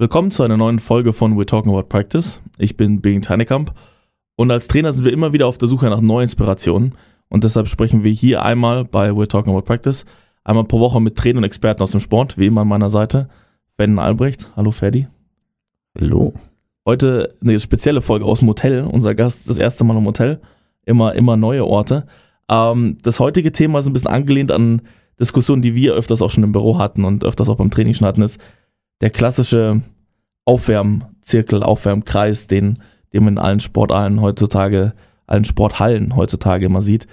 Willkommen zu einer neuen Folge von We're Talking About Practice. Ich bin Bing Teinekamp und als Trainer sind wir immer wieder auf der Suche nach neuen Inspirationen und deshalb sprechen wir hier einmal bei We're Talking About Practice einmal pro Woche mit Trainern und Experten aus dem Sport, wie immer an meiner Seite. Ferdi Albrecht. Hallo Ferdi. Hallo. Heute eine spezielle Folge aus dem Hotel. Unser Gast das erste Mal im Hotel. Immer, immer neue Orte. Ähm, das heutige Thema ist ein bisschen angelehnt an Diskussionen, die wir öfters auch schon im Büro hatten und öfters auch beim Training schon hatten, ist, der klassische Aufwärmzirkel, Aufwärmkreis, den, den man in allen Sporthallen heutzutage, allen Sporthallen heutzutage immer sieht.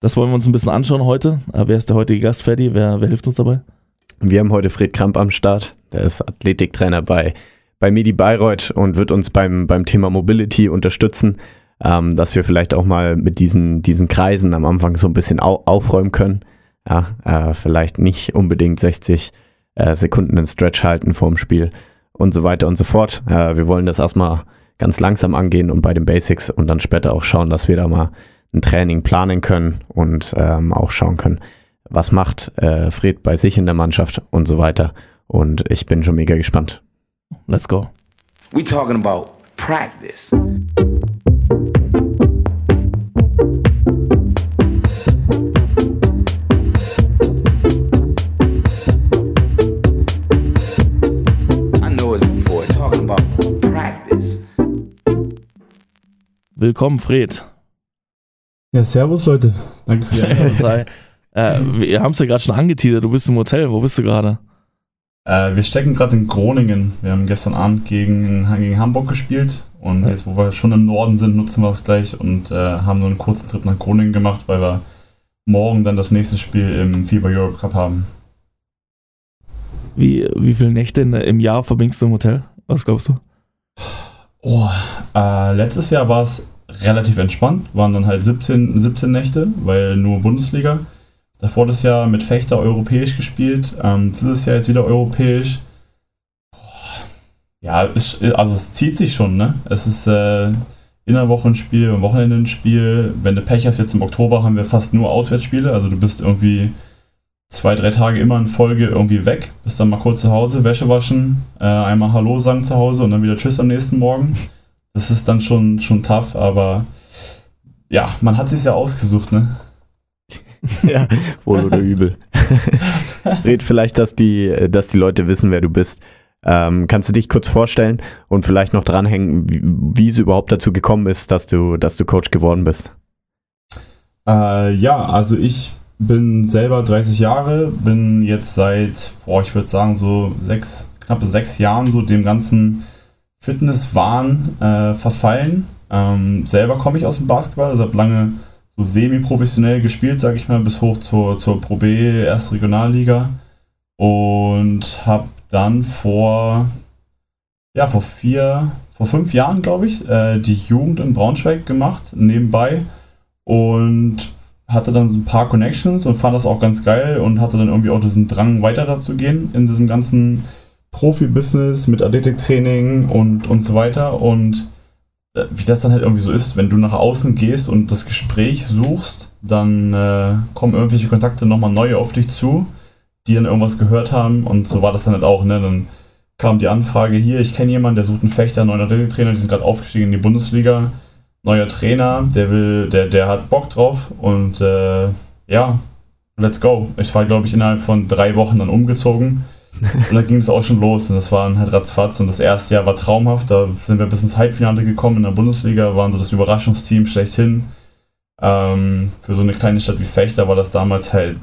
Das wollen wir uns ein bisschen anschauen heute. Aber wer ist der heutige Gast, Ferdi? Wer, wer hilft uns dabei? Wir haben heute Fred Kramp am Start. Der ist Athletiktrainer bei, bei Medi Bayreuth und wird uns beim, beim Thema Mobility unterstützen, ähm, dass wir vielleicht auch mal mit diesen, diesen Kreisen am Anfang so ein bisschen au aufräumen können. Ja, äh, vielleicht nicht unbedingt 60 äh, Sekunden in Stretch halten vorm Spiel und so weiter und so fort. Äh, wir wollen das erstmal ganz langsam angehen und bei den Basics und dann später auch schauen, dass wir da mal ein Training planen können und ähm, auch schauen können, was macht äh, Fred bei sich in der Mannschaft und so weiter. Und ich bin schon mega gespannt. Let's go. We talking about practice. Willkommen, Fred. Ja, servus, Leute. Danke für die Servus, hi. äh, Wir haben es ja gerade schon angeteasert. Du bist im Hotel. Wo bist du gerade? Äh, wir stecken gerade in Groningen. Wir haben gestern Abend gegen, gegen Hamburg gespielt. Und ja. jetzt, wo wir schon im Norden sind, nutzen wir es gleich und äh, haben nur einen kurzen Trip nach Groningen gemacht, weil wir morgen dann das nächste Spiel im FIBA Europe Cup haben. Wie, wie viele Nächte im Jahr verbringst du im Hotel? Was glaubst du? Oh, äh, letztes Jahr war es relativ entspannt, waren dann halt 17, 17 Nächte, weil nur Bundesliga. Davor das Jahr mit Fechter europäisch gespielt, ähm, dieses Jahr jetzt wieder europäisch. Ja, es, also es zieht sich schon, ne? Es ist äh, in der Woche ein Spiel, am Wochenende ein Spiel. Wenn du Pech hast, jetzt im Oktober haben wir fast nur Auswärtsspiele, also du bist irgendwie zwei, drei Tage immer in Folge irgendwie weg, bist dann mal kurz zu Hause, Wäsche waschen, äh, einmal Hallo sagen zu Hause und dann wieder Tschüss am nächsten Morgen. Das ist dann schon, schon tough, aber ja, man hat sich ja ausgesucht, ne? ja, wohl oder übel. Red vielleicht, dass die, dass die Leute wissen, wer du bist. Ähm, kannst du dich kurz vorstellen und vielleicht noch dranhängen, wie, wie es überhaupt dazu gekommen ist, dass du, dass du Coach geworden bist? Äh, ja, also ich bin selber 30 Jahre, bin jetzt seit, boah, ich würde sagen, so sechs, knappe sechs Jahren so dem ganzen Fitnesswahn äh, verfallen. Ähm, selber komme ich aus dem Basketball, also habe lange so semi-professionell gespielt, sage ich mal, bis hoch zur, zur Pro B, erste Regionalliga. Und habe dann vor, ja, vor vier, vor fünf Jahren, glaube ich, äh, die Jugend in Braunschweig gemacht, nebenbei. Und hatte dann ein paar Connections und fand das auch ganz geil und hatte dann irgendwie auch diesen Drang, weiter dazu gehen in diesem ganzen Profi-Business mit Athletiktraining und, und so weiter. Und äh, wie das dann halt irgendwie so ist, wenn du nach außen gehst und das Gespräch suchst, dann äh, kommen irgendwelche Kontakte nochmal neu auf dich zu, die dann irgendwas gehört haben. Und so war das dann halt auch. Ne? Dann kam die Anfrage hier, ich kenne jemanden, der sucht einen Fechter, einen neuen Athletiktrainer, die sind gerade aufgestiegen in die Bundesliga neuer Trainer, der will, der, der hat Bock drauf und äh, ja, let's go. Ich war, glaube ich, innerhalb von drei Wochen dann umgezogen. Und dann ging es auch schon los und das war halt ratzfatz und das erste Jahr war traumhaft. Da sind wir bis ins Halbfinale gekommen in der Bundesliga, waren so das Überraschungsteam schlechthin. Ähm, für so eine kleine Stadt wie Fechter war das damals halt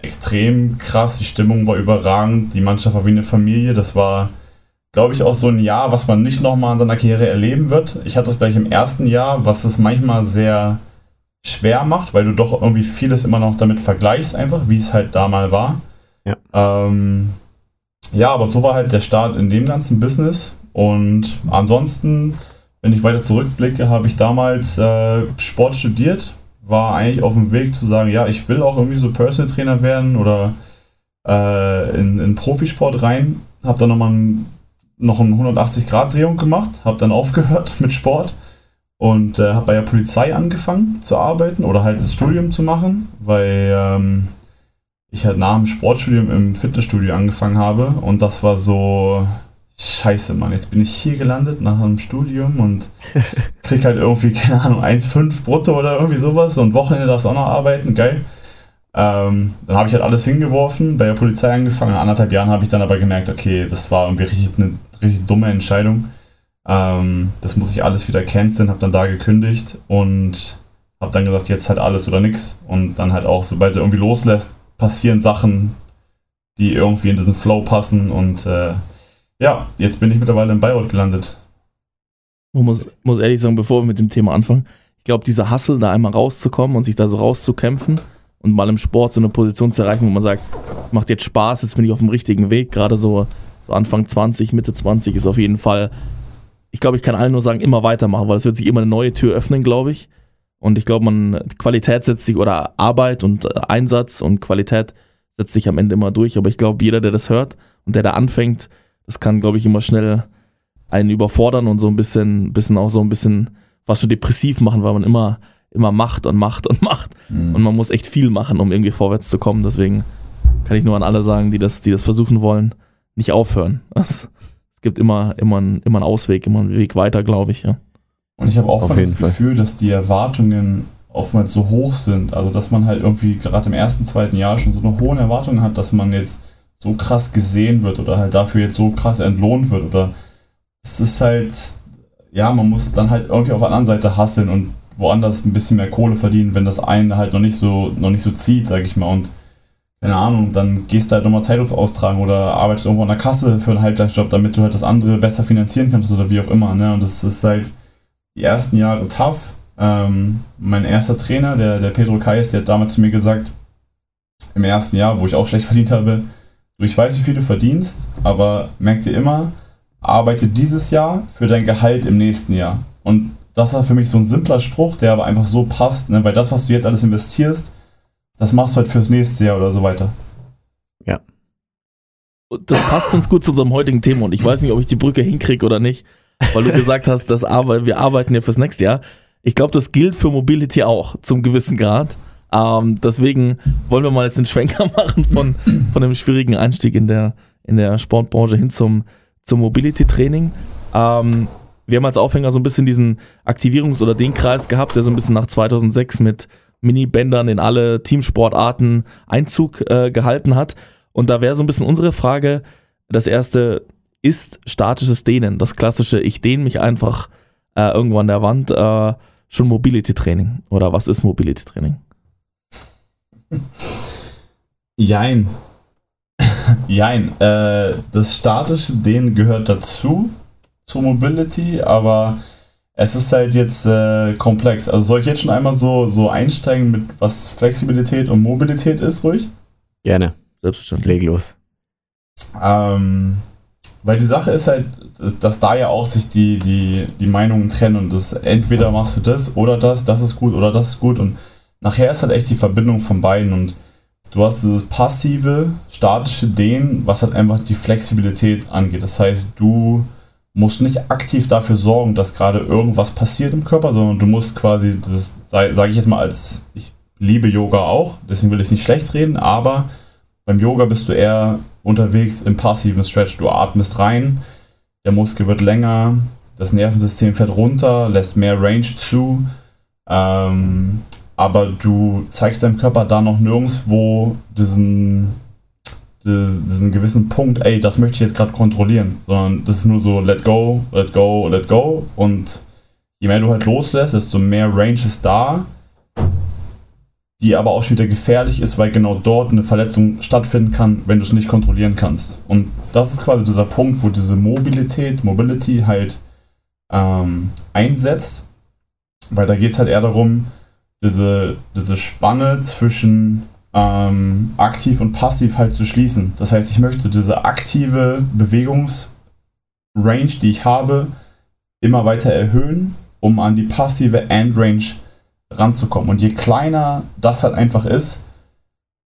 extrem krass. Die Stimmung war überragend, die Mannschaft war wie eine Familie. Das war glaube ich, auch so ein Jahr, was man nicht nochmal in seiner Karriere erleben wird. Ich hatte das gleich im ersten Jahr, was es manchmal sehr schwer macht, weil du doch irgendwie vieles immer noch damit vergleichst, einfach, wie es halt damals war. Ja. Ähm, ja, aber so war halt der Start in dem ganzen Business. Und ansonsten, wenn ich weiter zurückblicke, habe ich damals äh, Sport studiert, war eigentlich auf dem Weg zu sagen, ja, ich will auch irgendwie so Personal Trainer werden oder äh, in, in Profisport rein. Habe dann nochmal ein noch eine 180-Grad-Drehung gemacht, habe dann aufgehört mit Sport und äh, habe bei der Polizei angefangen zu arbeiten oder halt das Studium zu machen, weil ähm, ich halt nach dem Sportstudium im Fitnessstudio angefangen habe und das war so, scheiße, Mann, jetzt bin ich hier gelandet nach einem Studium und krieg halt irgendwie, keine Ahnung, 1,5 brutto oder irgendwie sowas und Wochenende darfst du auch noch arbeiten, geil. Ähm, dann habe ich halt alles hingeworfen, bei der Polizei angefangen. Nach anderthalb Jahren habe ich dann aber gemerkt, okay, das war irgendwie richtig eine richtig dumme Entscheidung. Ähm, das muss ich alles wieder canceln, habe dann da gekündigt und habe dann gesagt, jetzt halt alles oder nichts. Und dann halt auch, sobald du irgendwie loslässt, passieren Sachen, die irgendwie in diesen Flow passen. Und äh, ja, jetzt bin ich mittlerweile in Bayreuth gelandet. Ich muss, muss ehrlich sagen, bevor wir mit dem Thema anfangen, ich glaube, dieser Hustle, da einmal rauszukommen und sich da so rauszukämpfen und mal im Sport so eine Position zu erreichen, wo man sagt, macht jetzt Spaß, jetzt bin ich auf dem richtigen Weg, gerade so, so Anfang 20, Mitte 20 ist auf jeden Fall, ich glaube, ich kann allen nur sagen, immer weitermachen, weil es wird sich immer eine neue Tür öffnen, glaube ich. Und ich glaube, man, Qualität setzt sich, oder Arbeit und Einsatz und Qualität setzt sich am Ende immer durch. Aber ich glaube, jeder, der das hört und der da anfängt, das kann, glaube ich, immer schnell einen überfordern und so ein bisschen, bisschen auch so ein bisschen was so depressiv machen, weil man immer, immer macht und macht und macht. Mhm. Und man muss echt viel machen, um irgendwie vorwärts zu kommen. Deswegen kann ich nur an alle sagen, die das, die das versuchen wollen, nicht aufhören. Es, es gibt immer, immer, einen, immer einen Ausweg, immer einen Weg weiter, glaube ich, ja. Und ich habe auch das Fall. Gefühl, dass die Erwartungen oftmals so hoch sind. Also, dass man halt irgendwie gerade im ersten, zweiten Jahr schon so eine hohe Erwartung hat, dass man jetzt so krass gesehen wird oder halt dafür jetzt so krass entlohnt wird. Oder es ist halt, ja, man muss dann halt irgendwie auf der anderen Seite hasseln und woanders ein bisschen mehr Kohle verdienen, wenn das eine halt noch nicht so, noch nicht so zieht, sag ich mal. Und keine Ahnung, dann gehst du halt nochmal Zeitungsaustragen oder arbeitest irgendwo an der Kasse für einen Halbtagsjob, damit du halt das andere besser finanzieren kannst oder wie auch immer. Ne? Und das ist halt die ersten Jahre tough. Ähm, mein erster Trainer, der, der Pedro Kais, der hat damals zu mir gesagt, im ersten Jahr, wo ich auch schlecht verdient habe, du, ich weiß, wie viel du verdienst, aber merk dir immer, arbeite dieses Jahr für dein Gehalt im nächsten Jahr. Und das war für mich so ein simpler Spruch, der aber einfach so passt, ne? weil das, was du jetzt alles investierst, das machst du halt fürs nächste Jahr oder so weiter. Ja. Das passt ganz gut zu unserem heutigen Thema und ich weiß nicht, ob ich die Brücke hinkriege oder nicht weil du gesagt hast, dass wir arbeiten ja fürs nächste Jahr. Ich glaube, das gilt für Mobility auch zum gewissen Grad. Ähm, deswegen wollen wir mal jetzt einen Schwenker machen von, von dem schwierigen Einstieg in der, in der Sportbranche hin zum, zum Mobility-Training. Ähm, wir haben als Aufhänger so ein bisschen diesen Aktivierungs- oder den Kreis gehabt, der so ein bisschen nach 2006 mit Mini-Bändern in alle Teamsportarten Einzug äh, gehalten hat. Und da wäre so ein bisschen unsere Frage, das erste, ist statisches Dehnen, das klassische, ich dehne mich einfach äh, irgendwo an der Wand, äh, schon Mobility Training? Oder was ist Mobility Training? Jein. Jein. Äh, das statische Dehnen gehört dazu, zu Mobility, aber es ist halt jetzt äh, komplex. Also soll ich jetzt schon einmal so, so einsteigen mit was Flexibilität und Mobilität ist, ruhig? Gerne. Selbstverständlich. Leg los. Ähm, weil die Sache ist halt, dass da ja auch sich die, die, die Meinungen trennen und das entweder machst du das oder das, das ist gut oder das ist gut und nachher ist halt echt die Verbindung von beiden und du hast dieses passive, statische Dehnen, was halt einfach die Flexibilität angeht. Das heißt, du musst nicht aktiv dafür sorgen, dass gerade irgendwas passiert im Körper, sondern du musst quasi, das sage ich jetzt mal als, ich liebe Yoga auch, deswegen will ich es nicht schlecht reden, aber beim Yoga bist du eher unterwegs im passiven Stretch. Du atmest rein, der Muskel wird länger, das Nervensystem fährt runter, lässt mehr Range zu, ähm, aber du zeigst deinem Körper da noch nirgendwo diesen, diesen gewissen Punkt, ey, das möchte ich jetzt gerade kontrollieren, sondern das ist nur so let go, let go, let go und je mehr du halt loslässt, desto mehr Range ist da die aber auch wieder gefährlich ist, weil genau dort eine Verletzung stattfinden kann, wenn du es nicht kontrollieren kannst. Und das ist quasi dieser Punkt, wo diese Mobilität, Mobility halt ähm, einsetzt, weil da geht es halt eher darum, diese, diese Spanne zwischen ähm, aktiv und passiv halt zu schließen. Das heißt, ich möchte diese aktive Bewegungsrange, die ich habe, immer weiter erhöhen, um an die passive Endrange zu ranzukommen. Und je kleiner das halt einfach ist,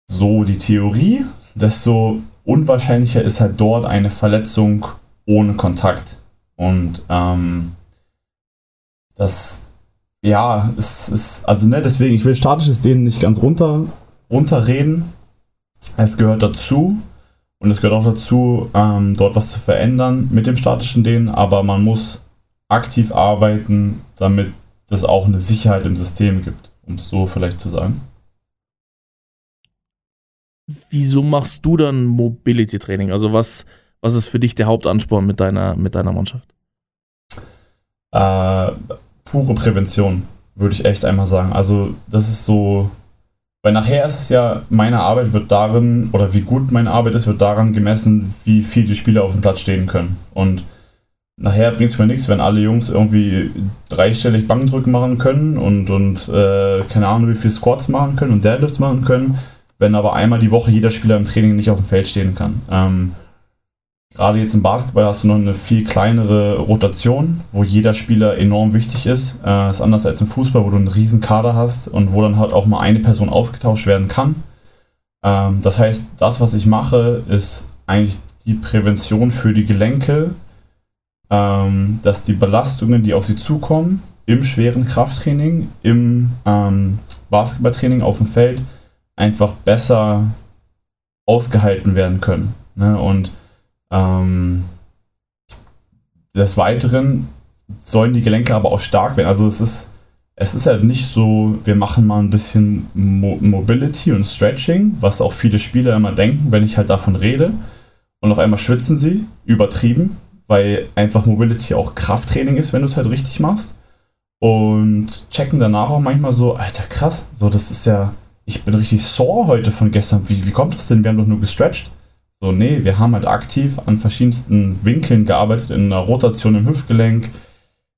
so die Theorie, desto unwahrscheinlicher ist halt dort eine Verletzung ohne Kontakt. Und ähm, das, ja, es ist, also ne, deswegen, ich will statisches Dehnen nicht ganz runter, runterreden. Es gehört dazu. Und es gehört auch dazu, ähm, dort was zu verändern mit dem statischen Dehnen, aber man muss aktiv arbeiten, damit es auch eine Sicherheit im System gibt, um es so vielleicht zu sagen. Wieso machst du dann Mobility Training? Also was, was ist für dich der Hauptansporn mit deiner, mit deiner Mannschaft? Äh, pure Prävention, würde ich echt einmal sagen. Also das ist so, weil nachher ist es ja, meine Arbeit wird darin, oder wie gut meine Arbeit ist, wird daran gemessen, wie viel die Spieler auf dem Platz stehen können. Und nachher bringt es mir nichts, wenn alle Jungs irgendwie dreistellig Bankdrücken machen können und, und äh, keine Ahnung, wie viel Squats machen können und Deadlifts machen können, wenn aber einmal die Woche jeder Spieler im Training nicht auf dem Feld stehen kann. Ähm, Gerade jetzt im Basketball hast du noch eine viel kleinere Rotation, wo jeder Spieler enorm wichtig ist. Äh, ist anders als im Fußball, wo du einen riesen Kader hast und wo dann halt auch mal eine Person ausgetauscht werden kann. Ähm, das heißt, das, was ich mache, ist eigentlich die Prävention für die Gelenke, ähm, dass die Belastungen, die auf sie zukommen, im schweren Krafttraining, im ähm, Basketballtraining auf dem Feld, einfach besser ausgehalten werden können. Ne? Und ähm, des Weiteren sollen die Gelenke aber auch stark werden. Also es ist, es ist halt nicht so, wir machen mal ein bisschen Mo Mobility und Stretching, was auch viele Spieler immer denken, wenn ich halt davon rede. Und auf einmal schwitzen sie, übertrieben, weil einfach Mobility auch Krafttraining ist, wenn du es halt richtig machst. Und checken danach auch manchmal so, Alter, krass, so das ist ja, ich bin richtig sore heute von gestern. Wie, wie kommt das denn? Wir haben doch nur gestretcht. So, nee, wir haben halt aktiv an verschiedensten Winkeln gearbeitet, in einer Rotation im Hüftgelenk,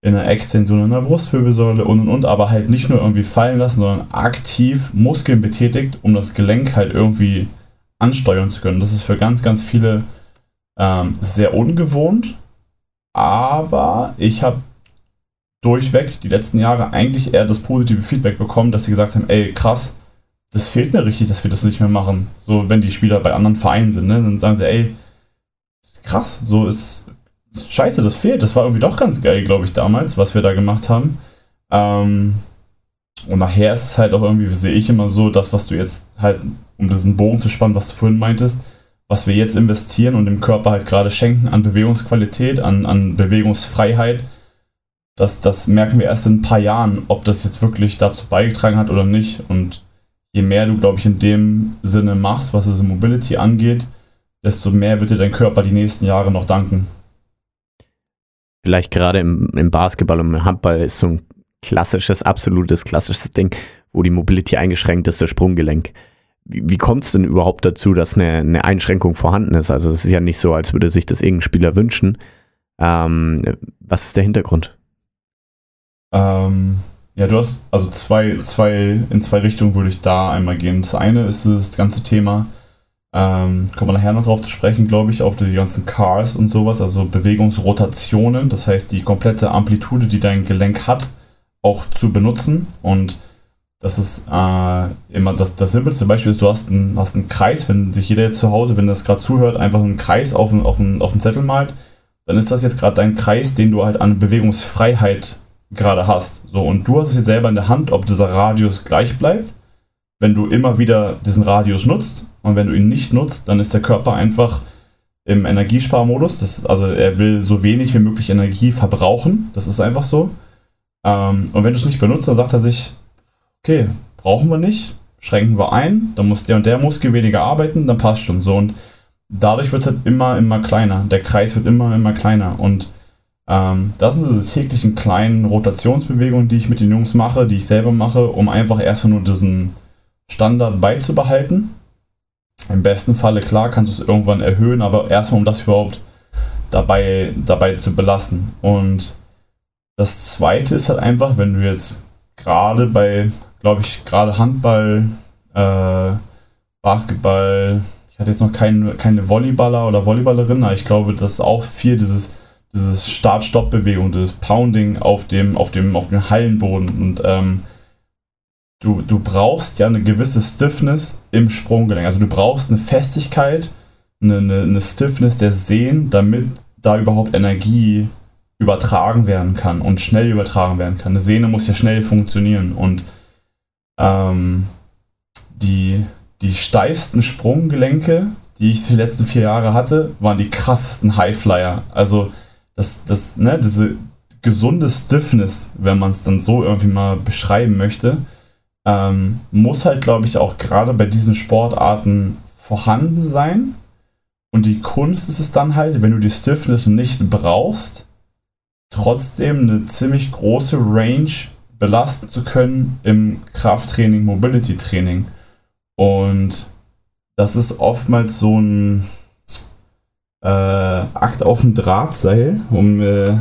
in einer Extension in der Brustwirbelsäule und und und, aber halt nicht nur irgendwie fallen lassen, sondern aktiv Muskeln betätigt, um das Gelenk halt irgendwie ansteuern zu können. Das ist für ganz, ganz viele ähm, sehr ungewohnt, aber ich habe durchweg die letzten Jahre eigentlich eher das positive Feedback bekommen, dass sie gesagt haben, ey, krass, das fehlt mir richtig, dass wir das nicht mehr machen. So, wenn die Spieler bei anderen Vereinen sind, ne, dann sagen sie, ey, krass, so ist scheiße, das fehlt. Das war irgendwie doch ganz geil, glaube ich, damals, was wir da gemacht haben. Ähm, und nachher ist es halt auch irgendwie, sehe ich immer so, das, was du jetzt halt, um diesen Bogen zu spannen, was du vorhin meintest, was wir jetzt investieren und dem Körper halt gerade schenken an Bewegungsqualität, an, an Bewegungsfreiheit, das, das merken wir erst in ein paar Jahren, ob das jetzt wirklich dazu beigetragen hat oder nicht. Und je mehr du, glaube ich, in dem Sinne machst, was es in Mobility angeht, desto mehr wird dir dein Körper die nächsten Jahre noch danken. Vielleicht gerade im, im Basketball und im Handball ist so ein klassisches, absolutes klassisches Ding, wo die Mobility eingeschränkt ist, das Sprunggelenk. Wie, kommt es denn überhaupt dazu, dass eine, eine Einschränkung vorhanden ist? Also es ist ja nicht so, als würde sich das irgendein Spieler wünschen. Ähm, was ist der Hintergrund? Ähm, ja, du hast also zwei, zwei, in zwei Richtungen würde ich da einmal gehen. Das eine ist das ganze Thema, ähm, kommen wir nachher noch drauf zu sprechen, glaube ich, auf die ganzen Cars und sowas, also Bewegungsrotationen, das heißt die komplette Amplitude, die dein Gelenk hat, auch zu benutzen. Und das ist äh, immer das, das simpelste Beispiel ist, du hast einen, hast einen Kreis, wenn sich jeder jetzt zu Hause, wenn das gerade zuhört, einfach einen Kreis auf den, auf, auf Zettel malt, dann ist das jetzt gerade dein Kreis, den du halt an Bewegungsfreiheit gerade hast. So, und du hast es jetzt selber in der Hand, ob dieser Radius gleich bleibt, wenn du immer wieder diesen Radius nutzt. Und wenn du ihn nicht nutzt, dann ist der Körper einfach im Energiesparmodus. Das, also er will so wenig wie möglich Energie verbrauchen. Das ist einfach so. Ähm, und wenn du es nicht benutzt, dann sagt er sich, okay, brauchen wir nicht, schränken wir ein, dann muss der und der Muskel weniger arbeiten, dann passt schon so. Und dadurch wird es halt immer, immer kleiner. Der Kreis wird immer, immer kleiner. Und ähm, das sind diese täglichen kleinen Rotationsbewegungen, die ich mit den Jungs mache, die ich selber mache, um einfach erstmal nur diesen Standard beizubehalten. Im besten Falle, klar, kannst du es irgendwann erhöhen, aber erstmal, um das überhaupt dabei, dabei zu belassen. Und das zweite ist halt einfach, wenn du jetzt gerade bei, glaube ich, gerade Handball, äh, Basketball, ich hatte jetzt noch kein, keine Volleyballer oder Volleyballerin, aber ich glaube, das ist auch viel dieses dieses Start-Stopp-Bewegung, dieses Pounding auf dem, auf dem, auf dem Hallenboden. Und ähm, du, du brauchst ja eine gewisse Stiffness im Sprunggelenk. Also du brauchst eine Festigkeit, eine, eine, eine Stiffness der Sehnen, damit da überhaupt Energie übertragen werden kann und schnell übertragen werden kann. Eine Sehne muss ja schnell funktionieren und ähm, die, die steifsten Sprunggelenke, die ich die letzten vier Jahre hatte, waren die krassesten Highflyer. Also das, das, ne, diese gesunde Stiffness, wenn man es dann so irgendwie mal beschreiben möchte, ähm, muss halt, glaube ich, auch gerade bei diesen Sportarten vorhanden sein. Und die Kunst ist es dann halt, wenn du die Stiffness nicht brauchst, trotzdem eine ziemlich große Range belasten zu können im Krafttraining, Mobility Training. Und das ist oftmals so ein äh, Akt auf dem Drahtseil, um äh,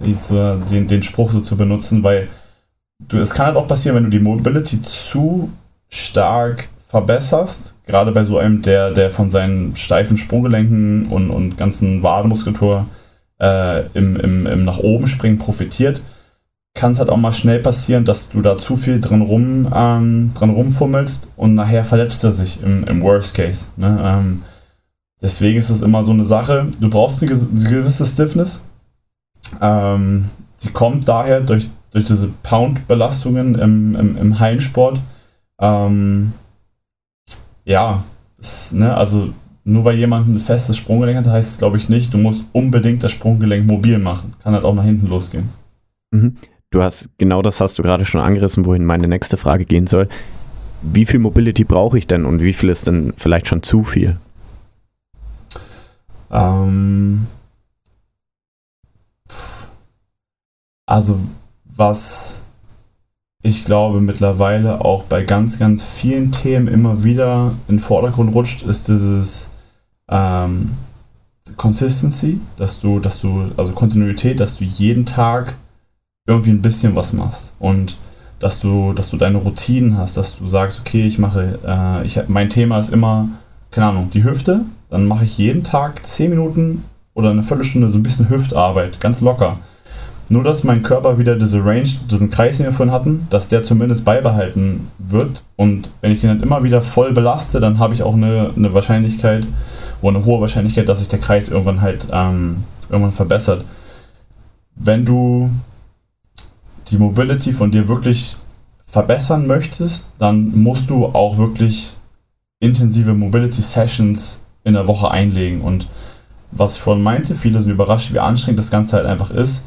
den, den Spruch so zu benutzen, weil du, es kann halt auch passieren, wenn du die Mobility zu stark verbesserst, gerade bei so einem, der, der von seinen steifen Sprunggelenken und, und ganzen Wadenmuskulatur äh, im, im, im nach oben springen profitiert, kann es halt auch mal schnell passieren, dass du da zu viel drin, rum, ähm, dran rumfummelst und nachher verletzt er sich im, im Worst Case. Ne? Ähm, deswegen ist es immer so eine Sache, du brauchst eine, eine gewisse Stiffness. Ähm, sie kommt daher durch, durch diese Pound-Belastungen im, im, im Hallensport. Ähm, ja, ist, ne, also nur weil jemand ein festes Sprunggelenk hat, heißt es glaube ich nicht, du musst unbedingt das Sprunggelenk mobil machen. Kann halt auch nach hinten losgehen. Mhm. Du hast, genau das hast du gerade schon angerissen, wohin meine nächste Frage gehen soll. Wie viel Mobility brauche ich denn und wie viel ist denn vielleicht schon zu viel? Ähm, also was ich glaube mittlerweile auch bei ganz, ganz vielen Themen immer wieder in den Vordergrund rutscht, ist dieses ähm, Consistency, dass du, dass du, also Kontinuität, dass du jeden Tag irgendwie ein bisschen was machst und dass du, dass du deine Routinen hast, dass du sagst, okay, ich mache, äh, ich, mein Thema ist immer, keine Ahnung, die Hüfte, dann mache ich jeden Tag 10 Minuten oder eine Viertelstunde so ein bisschen Hüftarbeit, ganz locker. Nur, dass mein Körper wieder diese Range, diesen Kreis, den wir vorhin hatten, dass der zumindest beibehalten wird. Und wenn ich den halt immer wieder voll belaste, dann habe ich auch eine, eine Wahrscheinlichkeit, oder eine hohe Wahrscheinlichkeit, dass sich der Kreis irgendwann halt ähm, irgendwann verbessert. Wenn du die Mobility von dir wirklich verbessern möchtest, dann musst du auch wirklich intensive Mobility Sessions in der Woche einlegen. Und was ich vorhin meinte, viele sind überrascht, wie anstrengend das Ganze halt einfach ist,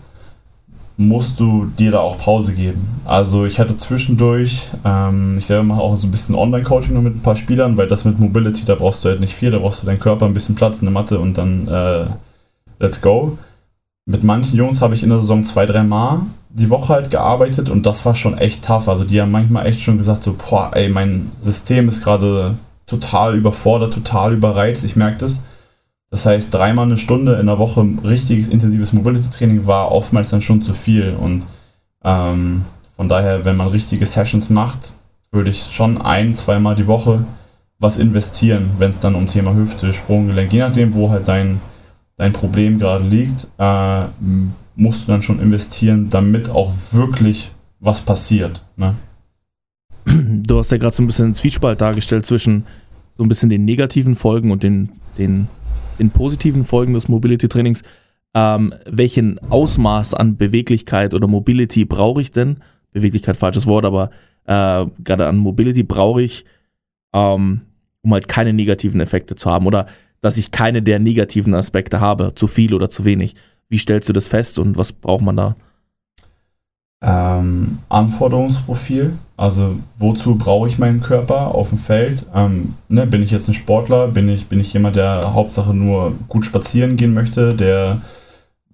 musst du dir da auch Pause geben. Also ich hatte zwischendurch, ähm, ich selber mache auch so ein bisschen Online-Coaching mit ein paar Spielern, weil das mit Mobility, da brauchst du halt nicht viel, da brauchst du deinen Körper, ein bisschen Platz in der Matte und dann äh, let's go. Mit manchen Jungs habe ich in der Saison zwei, drei Mal die Woche halt gearbeitet und das war schon echt tough. Also die haben manchmal echt schon gesagt, so, boah, ey, mein System ist gerade total überfordert, total überreizt, ich merke das. Das heißt, dreimal eine Stunde in der Woche richtiges intensives Mobility-Training war oftmals dann schon zu viel. Und ähm, von daher, wenn man richtige Sessions macht, würde ich schon ein, zweimal die Woche was investieren, wenn es dann um Thema Hüfte, Sprunggelenk, je nachdem, wo halt dein, dein Problem gerade liegt, äh, musst du dann schon investieren, damit auch wirklich was passiert. Ne? Du hast ja gerade so ein bisschen einen Zwiespalt dargestellt zwischen so ein bisschen den negativen Folgen und den, den, den positiven Folgen des Mobility-Trainings. Ähm, welchen Ausmaß an Beweglichkeit oder Mobility brauche ich denn? Beweglichkeit, falsches Wort, aber äh, gerade an Mobility brauche ich, ähm, um halt keine negativen Effekte zu haben oder dass ich keine der negativen Aspekte habe, zu viel oder zu wenig. Wie stellst du das fest und was braucht man da? Ähm, Anforderungsprofil, also wozu brauche ich meinen Körper auf dem Feld? Ähm, ne, bin ich jetzt ein Sportler? Bin ich, bin ich jemand, der Hauptsache nur gut spazieren gehen möchte, der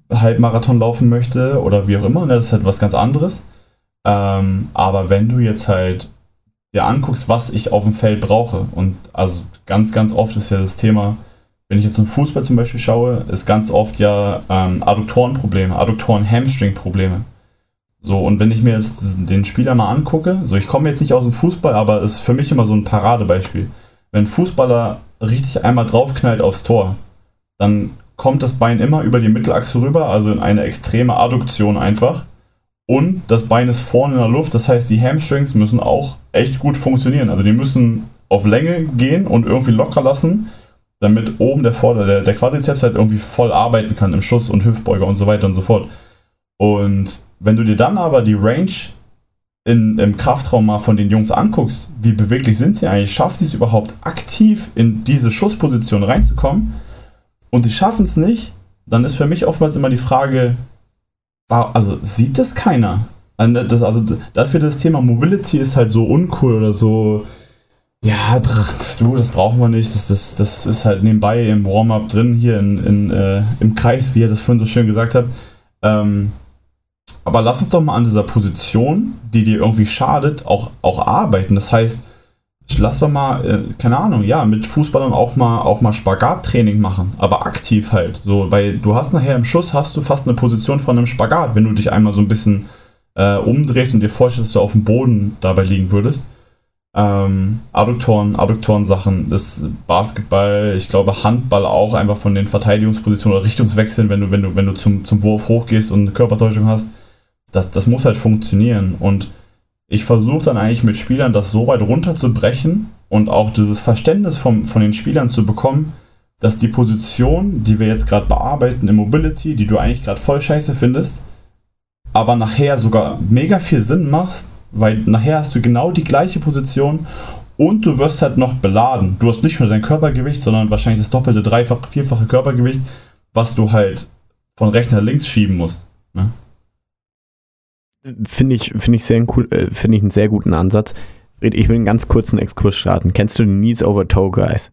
Halbmarathon laufen möchte oder wie auch immer? Ne, das ist halt was ganz anderes. Ähm, aber wenn du jetzt halt dir anguckst, was ich auf dem Feld brauche, und also ganz, ganz oft ist ja das Thema, wenn ich jetzt zum Fußball zum Beispiel schaue, ist ganz oft ja ähm, Adduktorenprobleme, Adduktoren-Hamstring-Probleme. So, und wenn ich mir jetzt den Spieler mal angucke, so ich komme jetzt nicht aus dem Fußball, aber es ist für mich immer so ein Paradebeispiel. Wenn ein Fußballer richtig einmal draufknallt aufs Tor, dann kommt das Bein immer über die Mittelachse rüber, also in eine extreme Adduktion einfach. Und das Bein ist vorne in der Luft, das heißt, die Hamstrings müssen auch echt gut funktionieren. Also die müssen auf Länge gehen und irgendwie locker lassen, damit oben der Vorder-, der, der Quadrizeps halt irgendwie voll arbeiten kann im Schuss und Hüftbeuger und so weiter und so fort. Und wenn du dir dann aber die Range in, im Kraftraum mal von den Jungs anguckst, wie beweglich sind sie eigentlich, schaffen sie es überhaupt aktiv in diese Schussposition reinzukommen und sie schaffen es nicht, dann ist für mich oftmals immer die Frage, also sieht das keiner? Das, also das für das Thema Mobility ist halt so uncool oder so, ja, du, das brauchen wir nicht, das, das, das ist halt nebenbei im Warm-up drin, hier in, in, äh, im Kreis, wie ihr das vorhin so schön gesagt habt. Ähm, aber lass uns doch mal an dieser Position, die dir irgendwie schadet, auch, auch arbeiten. Das heißt, lass doch mal, äh, keine Ahnung, ja, mit Fußballern auch mal, auch mal Spagattraining machen, aber aktiv halt. So, weil du hast nachher im Schuss hast du fast eine Position von einem Spagat, wenn du dich einmal so ein bisschen äh, umdrehst und dir vorstellst, dass du auf dem Boden dabei liegen würdest. Ähm, Adduktoren, Adduktoren-Sachen, das Basketball, ich glaube Handball auch einfach von den Verteidigungspositionen oder Richtungswechseln, wenn du, wenn du, wenn du zum, zum Wurf hochgehst und eine Körpertäuschung hast das, das muss halt funktionieren. Und ich versuche dann eigentlich mit Spielern das so weit runterzubrechen und auch dieses Verständnis vom, von den Spielern zu bekommen, dass die Position, die wir jetzt gerade bearbeiten im Mobility, die du eigentlich gerade voll scheiße findest, aber nachher sogar mega viel Sinn macht, weil nachher hast du genau die gleiche Position und du wirst halt noch beladen. Du hast nicht nur dein Körpergewicht, sondern wahrscheinlich das doppelte, dreifache, vierfache Körpergewicht, was du halt von rechts nach links schieben musst. Ne? Finde ich, finde ich sehr cool, äh, finde ich einen sehr guten Ansatz. Ich will einen ganz kurzen Exkurs starten. Kennst du Knees Over Toe Guys?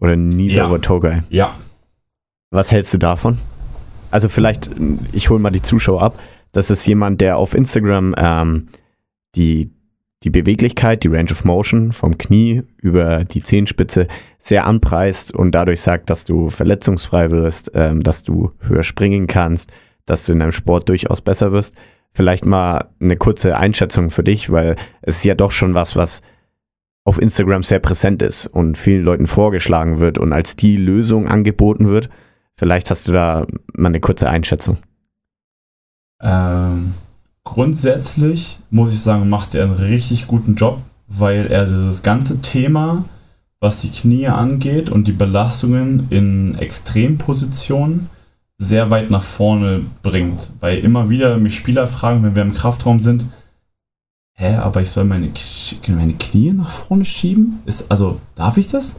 Oder Knees ja. Over Toe Guy? Ja. Was hältst du davon? Also vielleicht, ich hole mal die Zuschauer ab. Das ist jemand, der auf Instagram ähm, die, die Beweglichkeit, die Range of Motion vom Knie über die Zehenspitze sehr anpreist und dadurch sagt, dass du verletzungsfrei wirst, ähm, dass du höher springen kannst, dass du in deinem Sport durchaus besser wirst vielleicht mal eine kurze Einschätzung für dich, weil es ist ja doch schon was, was auf Instagram sehr präsent ist und vielen Leuten vorgeschlagen wird und als die Lösung angeboten wird. Vielleicht hast du da mal eine kurze Einschätzung. Ähm, grundsätzlich muss ich sagen, macht er einen richtig guten Job, weil er dieses ganze Thema, was die Knie angeht und die Belastungen in Extrempositionen, sehr weit nach vorne bringt. Weil immer wieder mich Spieler fragen, wenn wir im Kraftraum sind, hä, aber ich soll meine, meine Knie nach vorne schieben? Ist, also, darf ich das?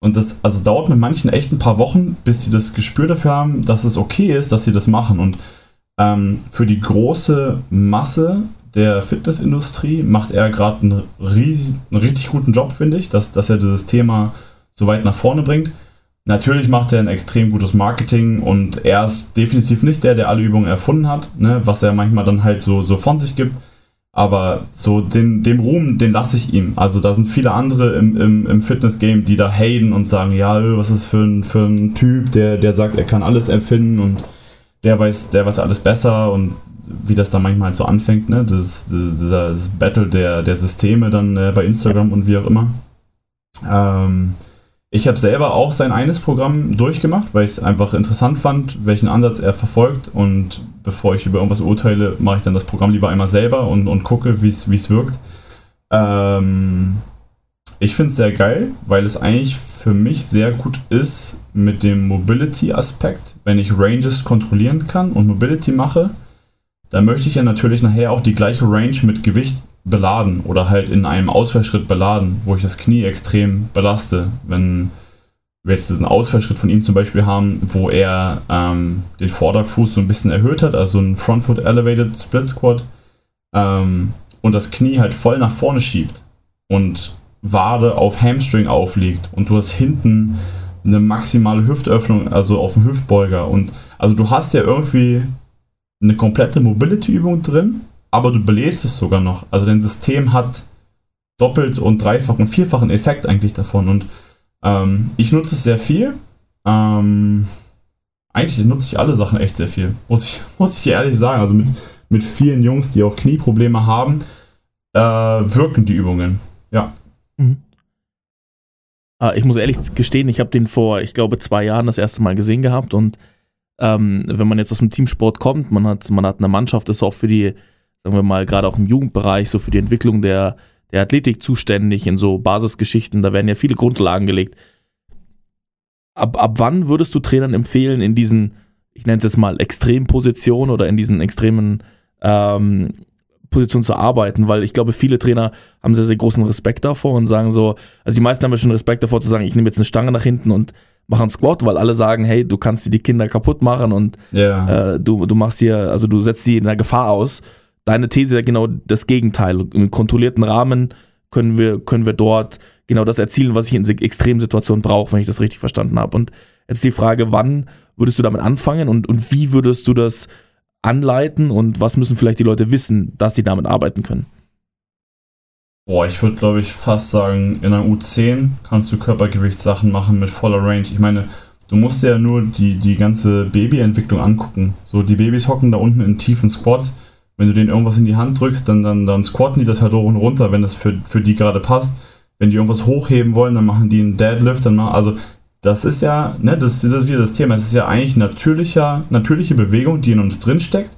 Und das also dauert mit manchen echt ein paar Wochen, bis sie das Gespür dafür haben, dass es okay ist, dass sie das machen. Und ähm, für die große Masse der Fitnessindustrie macht er gerade einen, einen richtig guten Job, finde ich, dass, dass er dieses Thema so weit nach vorne bringt. Natürlich macht er ein extrem gutes Marketing und er ist definitiv nicht der, der alle Übungen erfunden hat, ne, was er manchmal dann halt so, so von sich gibt. Aber so den, dem Ruhm, den lasse ich ihm. Also da sind viele andere im, im, im Fitness-Game, die da haten und sagen, ja, was ist für ein, für ein Typ, der, der sagt, er kann alles empfinden und der weiß, der weiß alles besser und wie das dann manchmal halt so anfängt, ne? Das, das, dieses Battle der, der Systeme dann äh, bei Instagram und wie auch immer. Ähm, ich habe selber auch sein eines Programm durchgemacht, weil ich es einfach interessant fand, welchen Ansatz er verfolgt. Und bevor ich über irgendwas urteile, mache ich dann das Programm lieber einmal selber und, und gucke, wie es wirkt. Ähm, ich finde es sehr geil, weil es eigentlich für mich sehr gut ist mit dem Mobility-Aspekt. Wenn ich Ranges kontrollieren kann und Mobility mache, dann möchte ich ja natürlich nachher auch die gleiche Range mit Gewicht beladen oder halt in einem Ausfallschritt beladen, wo ich das Knie extrem belaste. Wenn wir jetzt diesen Ausfallschritt von ihm zum Beispiel haben, wo er ähm, den Vorderfuß so ein bisschen erhöht hat, also ein Front Foot Elevated Split Squat ähm, und das Knie halt voll nach vorne schiebt und Wade auf Hamstring aufliegt und du hast hinten eine maximale Hüftöffnung, also auf dem Hüftbeuger und also du hast ja irgendwie eine komplette Mobility-Übung drin, aber du belädst es sogar noch. Also dein System hat doppelt und dreifach und vierfachen Effekt eigentlich davon. Und ähm, ich nutze es sehr viel. Ähm, eigentlich nutze ich alle Sachen echt sehr viel, muss ich, muss ich ehrlich sagen. Also mit, mit vielen Jungs, die auch Knieprobleme haben, äh, wirken die Übungen. Ja. Mhm. Ah, ich muss ehrlich gestehen, ich habe den vor, ich glaube, zwei Jahren das erste Mal gesehen gehabt und ähm, wenn man jetzt aus dem Teamsport kommt, man hat, man hat eine Mannschaft, ist auch für die sagen wir mal, gerade auch im Jugendbereich, so für die Entwicklung der, der Athletik zuständig, in so Basisgeschichten, da werden ja viele Grundlagen gelegt. Ab, ab wann würdest du Trainern empfehlen, in diesen, ich nenne es jetzt mal Extrempositionen oder in diesen extremen ähm, Position zu arbeiten, weil ich glaube, viele Trainer haben sehr, sehr großen Respekt davor und sagen so, also die meisten haben ja schon Respekt davor zu sagen, ich nehme jetzt eine Stange nach hinten und mache einen Squat, weil alle sagen, hey, du kannst dir die Kinder kaputt machen und Ja. äh, du, du machst hier, also du setzt sie in der Gefahr aus. Deine These ist ja genau das Gegenteil. Im kontrollierten Rahmen können wir, können wir dort genau das erzielen, was ich in extremen Situationen brauche, wenn ich das richtig verstanden habe. Und jetzt die Frage, wann würdest du damit anfangen und, und wie würdest du das anleiten und was müssen vielleicht die Leute wissen, dass sie damit arbeiten können? Boah, ich würde glaube ich fast sagen, in einer U10 kannst du Körpergewichtssachen machen mit voller Range. Ich meine, du musst dir ja nur die, die ganze Babyentwicklung angucken. So, die Babys hocken da unten in tiefen Squats. Wenn du denen irgendwas in die Hand drückst, dann, dann, dann squatten die das halt hoch und runter, wenn das für, für die gerade passt. Wenn die irgendwas hochheben wollen, dann machen die einen Deadlift. Dann machen, also, das ist ja, ne, das, das ist wieder das Thema. Es ist ja eigentlich natürlicher, natürliche Bewegung, die in uns drin steckt.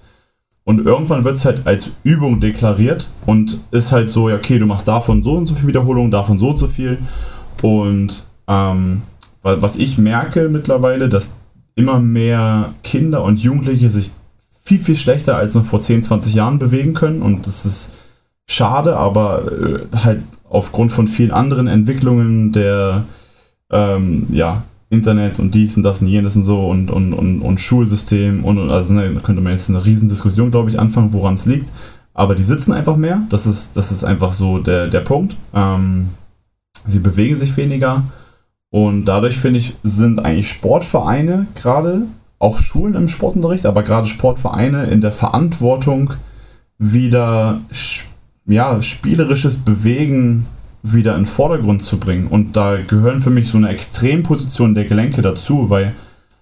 Und irgendwann wird es halt als Übung deklariert und ist halt so, ja, okay, du machst davon so und so viel Wiederholungen, davon so und so viel. Und ähm, wa- was ich merke mittlerweile, dass immer mehr Kinder und Jugendliche sich viel, viel schlechter als noch vor 10, 20 Jahren bewegen können. Und das ist schade, aber äh, halt aufgrund von vielen anderen Entwicklungen der ähm, ja, Internet und dies und das und jenes und so und, und, und, und Schulsystem und, und also ne, da könnte man jetzt eine Riesendiskussion, glaube ich, anfangen, woran es liegt. Aber die sitzen einfach mehr. Das ist, das ist einfach so der, der Punkt. Ähm, sie bewegen sich weniger. Und dadurch finde ich, sind eigentlich Sportvereine gerade, auch Schulen im Sportunterricht, aber gerade Sportvereine in der Verantwortung, wieder ja, spielerisches Bewegen wieder in den Vordergrund zu bringen. Und da gehören für mich so eine Extremposition der Gelenke dazu, weil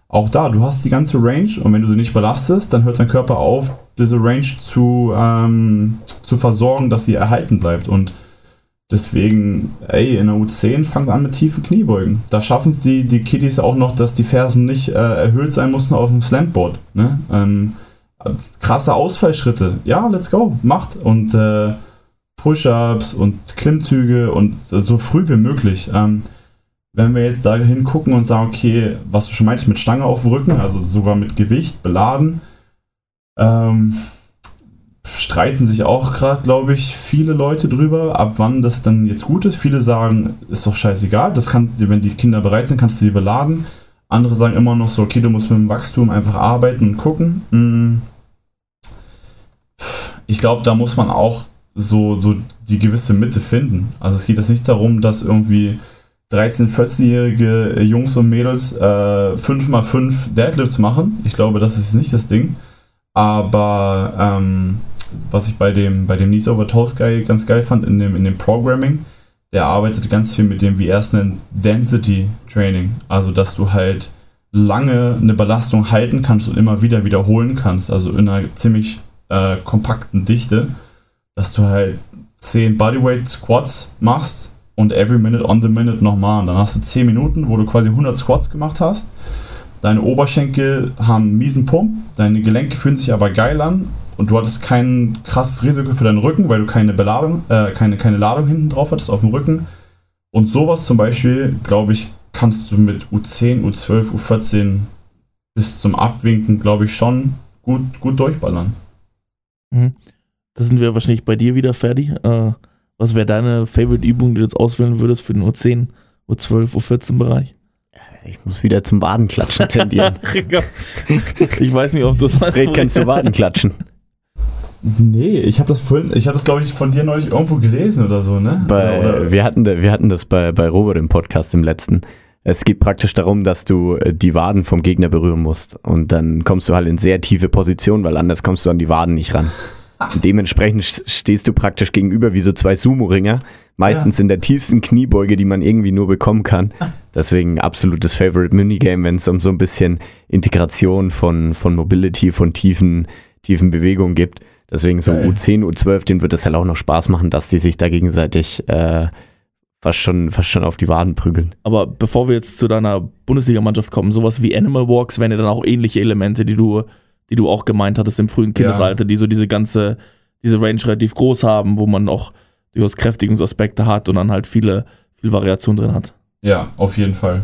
auch da, du hast die ganze Range und wenn du sie nicht belastest, dann hört dein Körper auf, diese Range zu, ähm, zu versorgen, dass sie erhalten bleibt. Und deswegen, ey, in der U10 fangt an mit tiefen Kniebeugen. Da schaffen es die, die Kiddies auch noch, dass die Fersen nicht äh, erhöht sein mussten auf dem Slamboard. Ne? Ähm, krasse Ausfallschritte. Ja, let's go, macht. Und äh, Push-Ups und Klimmzüge und so früh wie möglich. Ähm, wenn wir jetzt da hingucken und sagen, okay, was du schon meintest mit Stange auf dem Rücken, also sogar mit Gewicht beladen, ähm, streiten sich auch gerade, glaube ich, viele Leute drüber, ab wann das dann jetzt gut ist. Viele sagen, ist doch scheißegal, das kann, wenn die Kinder bereit sind, kannst du die beladen. Andere sagen immer noch so, okay, du musst mit dem Wachstum einfach arbeiten und gucken. Mm. Ich glaube, da muss man auch so, so die gewisse Mitte finden. Also es geht jetzt nicht darum, dass irgendwie 13-, 14-jährige Jungs und Mädels äh, 5x5 Deadlifts machen. Ich glaube, das ist nicht das Ding. Aber ähm, was ich bei dem, bei dem Knees Over Toes Guy ganz geil fand in dem, in dem Programming, der arbeitet ganz viel mit dem, wie er es Density Training. Also, dass du halt lange eine Belastung halten kannst und immer wieder wiederholen kannst. Also in einer ziemlich äh, kompakten Dichte, dass du halt 10 Bodyweight Squats machst und every minute on the minute nochmal. Und dann hast du 10 Minuten, wo du quasi 100 Squats gemacht hast. Deine Oberschenkel haben einen miesen Pump, deine Gelenke fühlen sich aber geil an und du hattest kein krasses Risiko für deinen Rücken, weil du keine Beladung, äh, keine, keine Ladung hinten drauf hattest auf dem Rücken. Und sowas zum Beispiel, glaube ich, kannst du mit U10, U12, U14 bis zum Abwinken, glaube ich, schon gut, gut durchballern. Mhm. Da sind wir wahrscheinlich bei dir wieder fertig. Äh, was wäre deine Favorite-Übung, die du jetzt auswählen würdest für den U10, U12, U14 Bereich? Ich muss wieder zum Wadenklatschen tendieren. ich weiß nicht, ob du das Red, kennst du Wadenklatschen? Nee, ich habe das vorhin, ich habe das glaube ich von dir neulich irgendwo gelesen oder so, ne? Bei, oder, wir, hatten, wir hatten das bei, bei Robert im Podcast im letzten. Es geht praktisch darum, dass du äh, die Waden vom Gegner berühren musst. Und dann kommst du halt in sehr tiefe Position, weil anders kommst du an die Waden nicht ran. Dementsprechend st- stehst du praktisch gegenüber wie so zwei Sumo-Ringer. Meistens in der tiefsten Kniebeuge, die man irgendwie nur bekommen kann. Deswegen absolutes Favorite Minigame, wenn es um so ein bisschen Integration von, von Mobility, von tiefen, tiefen Bewegungen gibt. Deswegen so Geil. U10, U12, denen wird es halt auch noch Spaß machen, dass die sich da gegenseitig äh, fast, schon, fast schon auf die Waden prügeln. Aber bevor wir jetzt zu deiner Bundesligamannschaft kommen, sowas wie Animal Walks wären ja dann auch ähnliche Elemente, die du, die du auch gemeint hattest im frühen Kindesalter, die so diese ganze, diese Range relativ groß haben, wo man auch durchaus Kräftigungsaspekte hat und dann halt viele, viel Variation drin hat. ja, auf jeden Fall.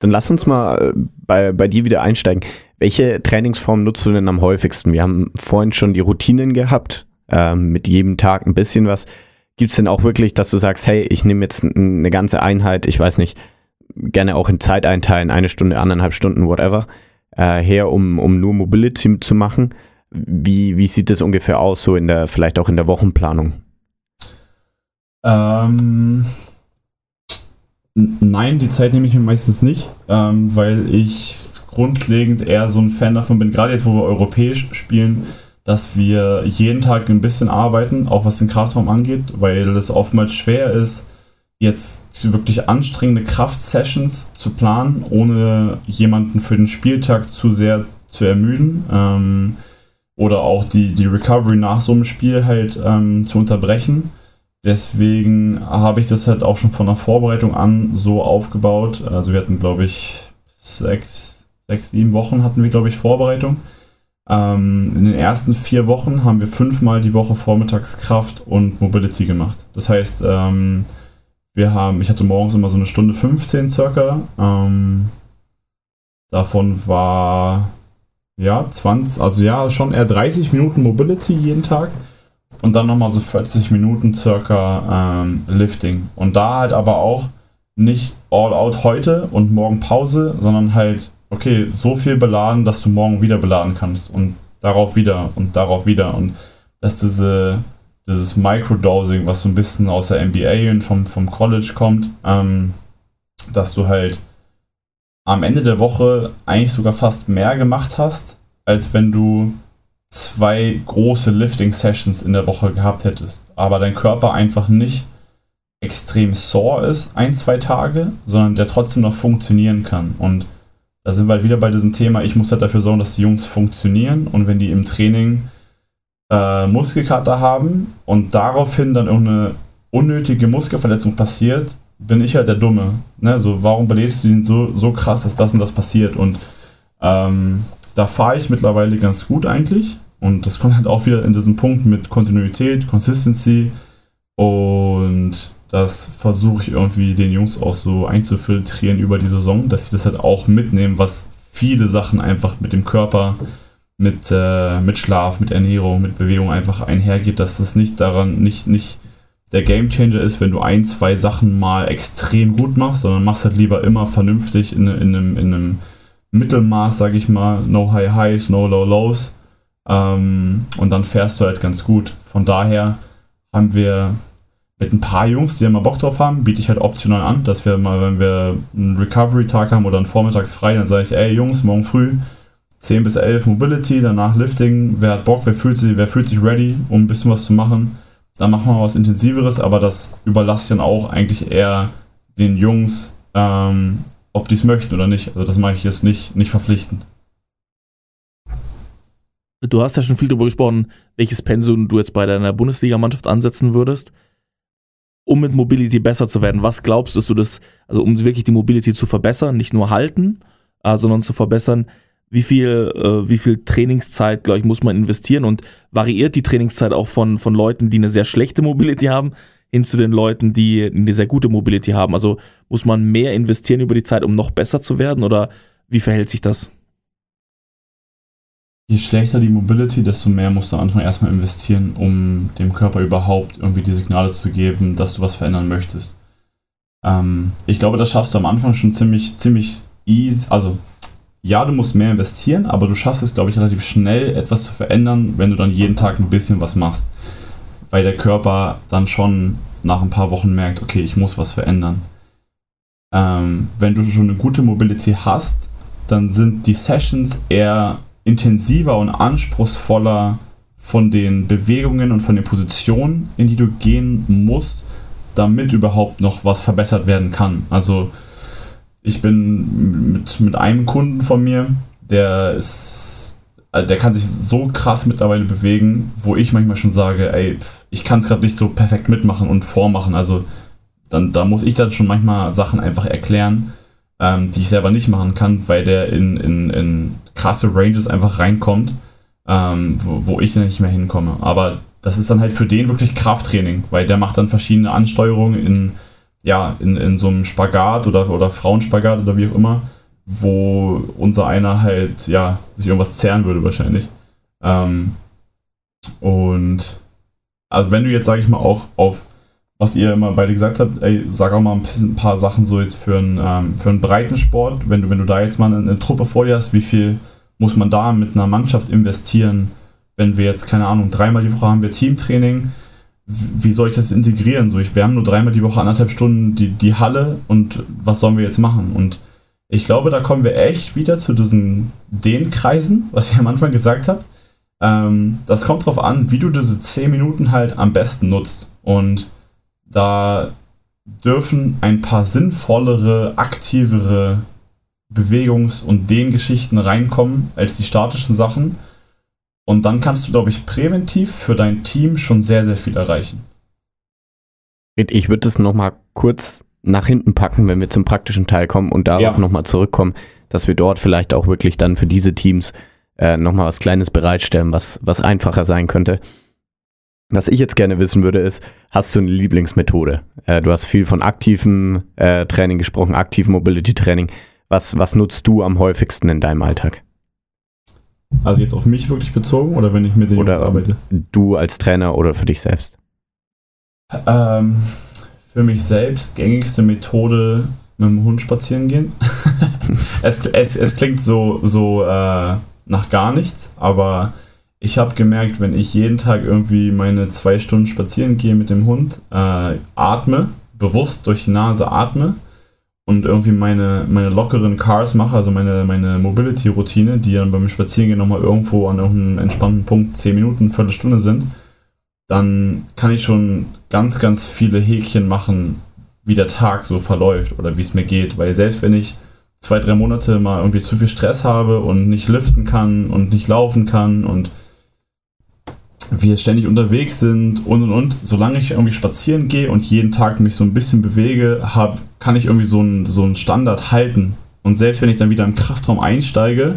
Dann lass uns mal äh, bei, bei dir wieder einsteigen. Welche Trainingsform nutzt du denn am häufigsten? Wir haben vorhin schon die Routinen gehabt. ähm, mit jedem Tag ein bisschen was. Gibt es denn auch wirklich, dass du sagst, hey, ich nehme jetzt eine ganze Einheit, ich weiß nicht, gerne auch in Zeit einteilen, eine Stunde, anderthalb Stunden, whatever, äh, her, um, um nur Mobility zu machen? Wie, wie sieht das ungefähr aus, so in der, vielleicht auch in der Wochenplanung? Ähm, nein, die Zeit nehme ich mir meistens nicht, ähm, weil ich grundlegend eher so ein Fan davon bin, gerade jetzt, wo wir europäisch spielen, dass wir jeden Tag ein bisschen arbeiten, auch was den Kraftraum angeht, weil es oftmals schwer ist, jetzt wirklich anstrengende Kraftsessions zu planen, ohne jemanden für den Spieltag zu sehr zu ermüden. Ähm, oder auch die, die Recovery nach so einem Spiel halt ähm, zu unterbrechen. Deswegen habe ich das halt auch schon von der Vorbereitung an so aufgebaut. Also wir hatten, glaube ich, sechs, sechs, sieben Wochen hatten wir, glaube ich, Vorbereitung. Ähm, in den ersten vier Wochen haben wir fünfmal die Woche Vormittagskraft und Mobility gemacht. Das heißt, ähm, wir haben, ich hatte morgens immer so eine Stunde 15 circa. Ähm, davon war ja 20, also ja, schon eher 30 Minuten Mobility jeden Tag und dann nochmal so 40 Minuten circa ähm, Lifting. Und da halt aber auch nicht all out heute und morgen Pause, sondern halt, okay, so viel beladen, dass du morgen wieder beladen kannst und darauf wieder und darauf wieder. Und dass diese, dieses Microdosing, was so ein bisschen aus der NBA und vom, vom College kommt, ähm, dass du halt am Ende der Woche eigentlich sogar fast mehr gemacht hast, als wenn du zwei große Lifting-Sessions in der Woche gehabt hättest, aber dein Körper einfach nicht extrem sore ist, ein, zwei Tage, sondern der trotzdem noch funktionieren kann. Und da sind wir halt wieder bei diesem Thema, ich muss halt dafür sorgen, dass die Jungs funktionieren und wenn die im Training äh, Muskelkater haben und daraufhin dann irgendeine unnötige Muskelverletzung passiert, bin ich halt der Dumme. Ne? So, warum belebst du ihn so, so krass, dass das und das passiert? Und ähm, da fahre ich mittlerweile ganz gut eigentlich. Und das kommt halt auch wieder in diesen Punkt mit Kontinuität, Consistency. Und das versuche ich irgendwie den Jungs auch so einzufiltrieren über die Saison, dass sie das halt auch mitnehmen, was viele Sachen einfach mit dem Körper, mit, äh, mit Schlaf, mit Ernährung, mit Bewegung einfach einhergeht, dass das nicht daran, nicht, nicht der Gamechanger ist, wenn du ein, zwei Sachen mal extrem gut machst, sondern machst halt lieber immer vernünftig in, in einem, in einem Mittelmaß, sag ich mal, no high highs, no low lows. Ähm, und dann fährst du halt ganz gut. Von daher haben wir mit ein paar Jungs, die ja mal Bock drauf haben, biete ich halt optional an, dass wir mal, wenn wir einen Recovery-Tag haben oder einen Vormittag frei, dann sage ich, ey Jungs, morgen früh 10 bis 11 Mobility, danach Lifting, wer hat Bock, wer fühlt sich, wer fühlt sich ready, um ein bisschen was zu machen. Dann machen wir was Intensiveres, aber das überlasse ich dann auch eigentlich eher den Jungs, ähm, ob die es möchten oder nicht. Also das mache ich jetzt nicht, nicht verpflichtend. Du hast ja schon viel darüber gesprochen, welches Pensum du jetzt bei deiner Bundesligamannschaft ansetzen würdest, um mit Mobility besser zu werden. Was glaubst du, dass du das, also um wirklich die Mobility zu verbessern, nicht nur halten, äh, sondern zu verbessern, wie viel, äh, wie viel Trainingszeit, glaube ich, muss man investieren und variiert die Trainingszeit auch von, von Leuten, die eine sehr schlechte Mobility haben, hin zu den Leuten, die eine sehr gute Mobility haben? Also muss man mehr investieren über die Zeit, um noch besser zu werden oder wie verhält sich das? Je schlechter die Mobility, desto mehr musst du am Anfang erstmal investieren, um dem Körper überhaupt irgendwie die Signale zu geben, dass du was verändern möchtest. Ähm, ich glaube, das schaffst du am Anfang schon ziemlich, ziemlich easy. Also, ja, du musst mehr investieren, aber du schaffst es, glaube ich, relativ schnell etwas zu verändern, wenn du dann jeden Tag ein bisschen was machst weil der Körper dann schon nach ein paar Wochen merkt, okay, ich muss was verändern. Ähm, wenn du schon eine gute Mobility hast, dann sind die Sessions eher intensiver und anspruchsvoller von den Bewegungen und von den Positionen, in die du gehen musst, damit überhaupt noch was verbessert werden kann. Also ich bin mit, mit einem Kunden von mir, der ist, äh, der kann sich so krass mittlerweile bewegen, wo ich manchmal schon sage, ey, ich kann es gerade nicht so perfekt mitmachen und vormachen. Also dann, da muss ich dann schon manchmal Sachen einfach erklären, ähm, die ich selber nicht machen kann, weil der in, in, in krasse Ranges einfach reinkommt, ähm, wo, wo ich nicht mehr hinkomme. Aber das ist dann halt für den wirklich Krafttraining, weil der macht dann verschiedene Ansteuerungen in, ja, in, in so einem Spagat oder, oder Frauenspagat oder wie auch immer, wo unser einer halt, ja, sich irgendwas zerren würde wahrscheinlich. Ähm, und also wenn du jetzt, sage ich mal, auch auf was ihr immer beide gesagt habt, ey, sag auch mal ein, bisschen, ein paar Sachen so jetzt für einen, ähm, für einen Breitensport, wenn du, wenn du da jetzt mal eine, eine, Truppe vor dir hast, wie viel muss man da mit einer Mannschaft investieren, wenn wir jetzt, keine Ahnung, dreimal die Woche haben wir Teamtraining, wie soll ich das integrieren? So, ich, wir haben nur dreimal die Woche anderthalb Stunden die, die Halle und was sollen wir jetzt machen? Und ich glaube, da kommen wir echt wieder zu diesen den Kreisen, was ich am Anfang gesagt habe. Ähm, das kommt darauf an, wie du diese 10 Minuten halt am besten nutzt. Und da dürfen ein paar sinnvollere, aktivere Bewegungs- und Dehngeschichten reinkommen als die statischen Sachen. Und dann kannst du, glaube ich, präventiv für dein Team schon sehr, sehr viel erreichen. Ich würde es nochmal kurz nach hinten packen, wenn wir zum praktischen Teil kommen und darauf ja. nochmal zurückkommen, dass wir dort vielleicht auch wirklich dann für diese Teams äh, nochmal was Kleines bereitstellen, was, was einfacher sein könnte. Was ich jetzt gerne wissen würde, ist, hast du eine Lieblingsmethode? Äh, du hast viel von aktivem äh, Training gesprochen, aktivem Mobility Training. Was, was nutzt du am häufigsten in deinem Alltag? Also jetzt auf mich wirklich bezogen oder wenn ich mit den oder Jungs arbeite? Du als Trainer oder für dich selbst? Ähm, für mich selbst gängigste Methode mit dem Hund spazieren gehen. es, es, es klingt so, so äh, nach gar nichts, aber ich habe gemerkt, wenn ich jeden Tag irgendwie meine zwei Stunden spazieren gehe mit dem Hund, äh, atme, bewusst durch die Nase atme und irgendwie meine, meine lockeren Cars mache, also meine, meine Mobility-Routine, die dann beim Spazierengehen nochmal irgendwo an irgendeinem entspannten Punkt 10 Minuten, Viertelstunde sind, dann kann ich schon ganz, ganz viele Häkchen machen, wie der Tag so verläuft oder wie es mir geht. Weil selbst wenn ich zwei, drei Monate mal irgendwie zu viel Stress habe und nicht liften kann und nicht laufen kann und wir ständig unterwegs sind und und und. Solange ich irgendwie spazieren gehe und jeden Tag mich so ein bisschen bewege, hab, kann ich irgendwie so einen so Standard halten. Und selbst wenn ich dann wieder im Kraftraum einsteige,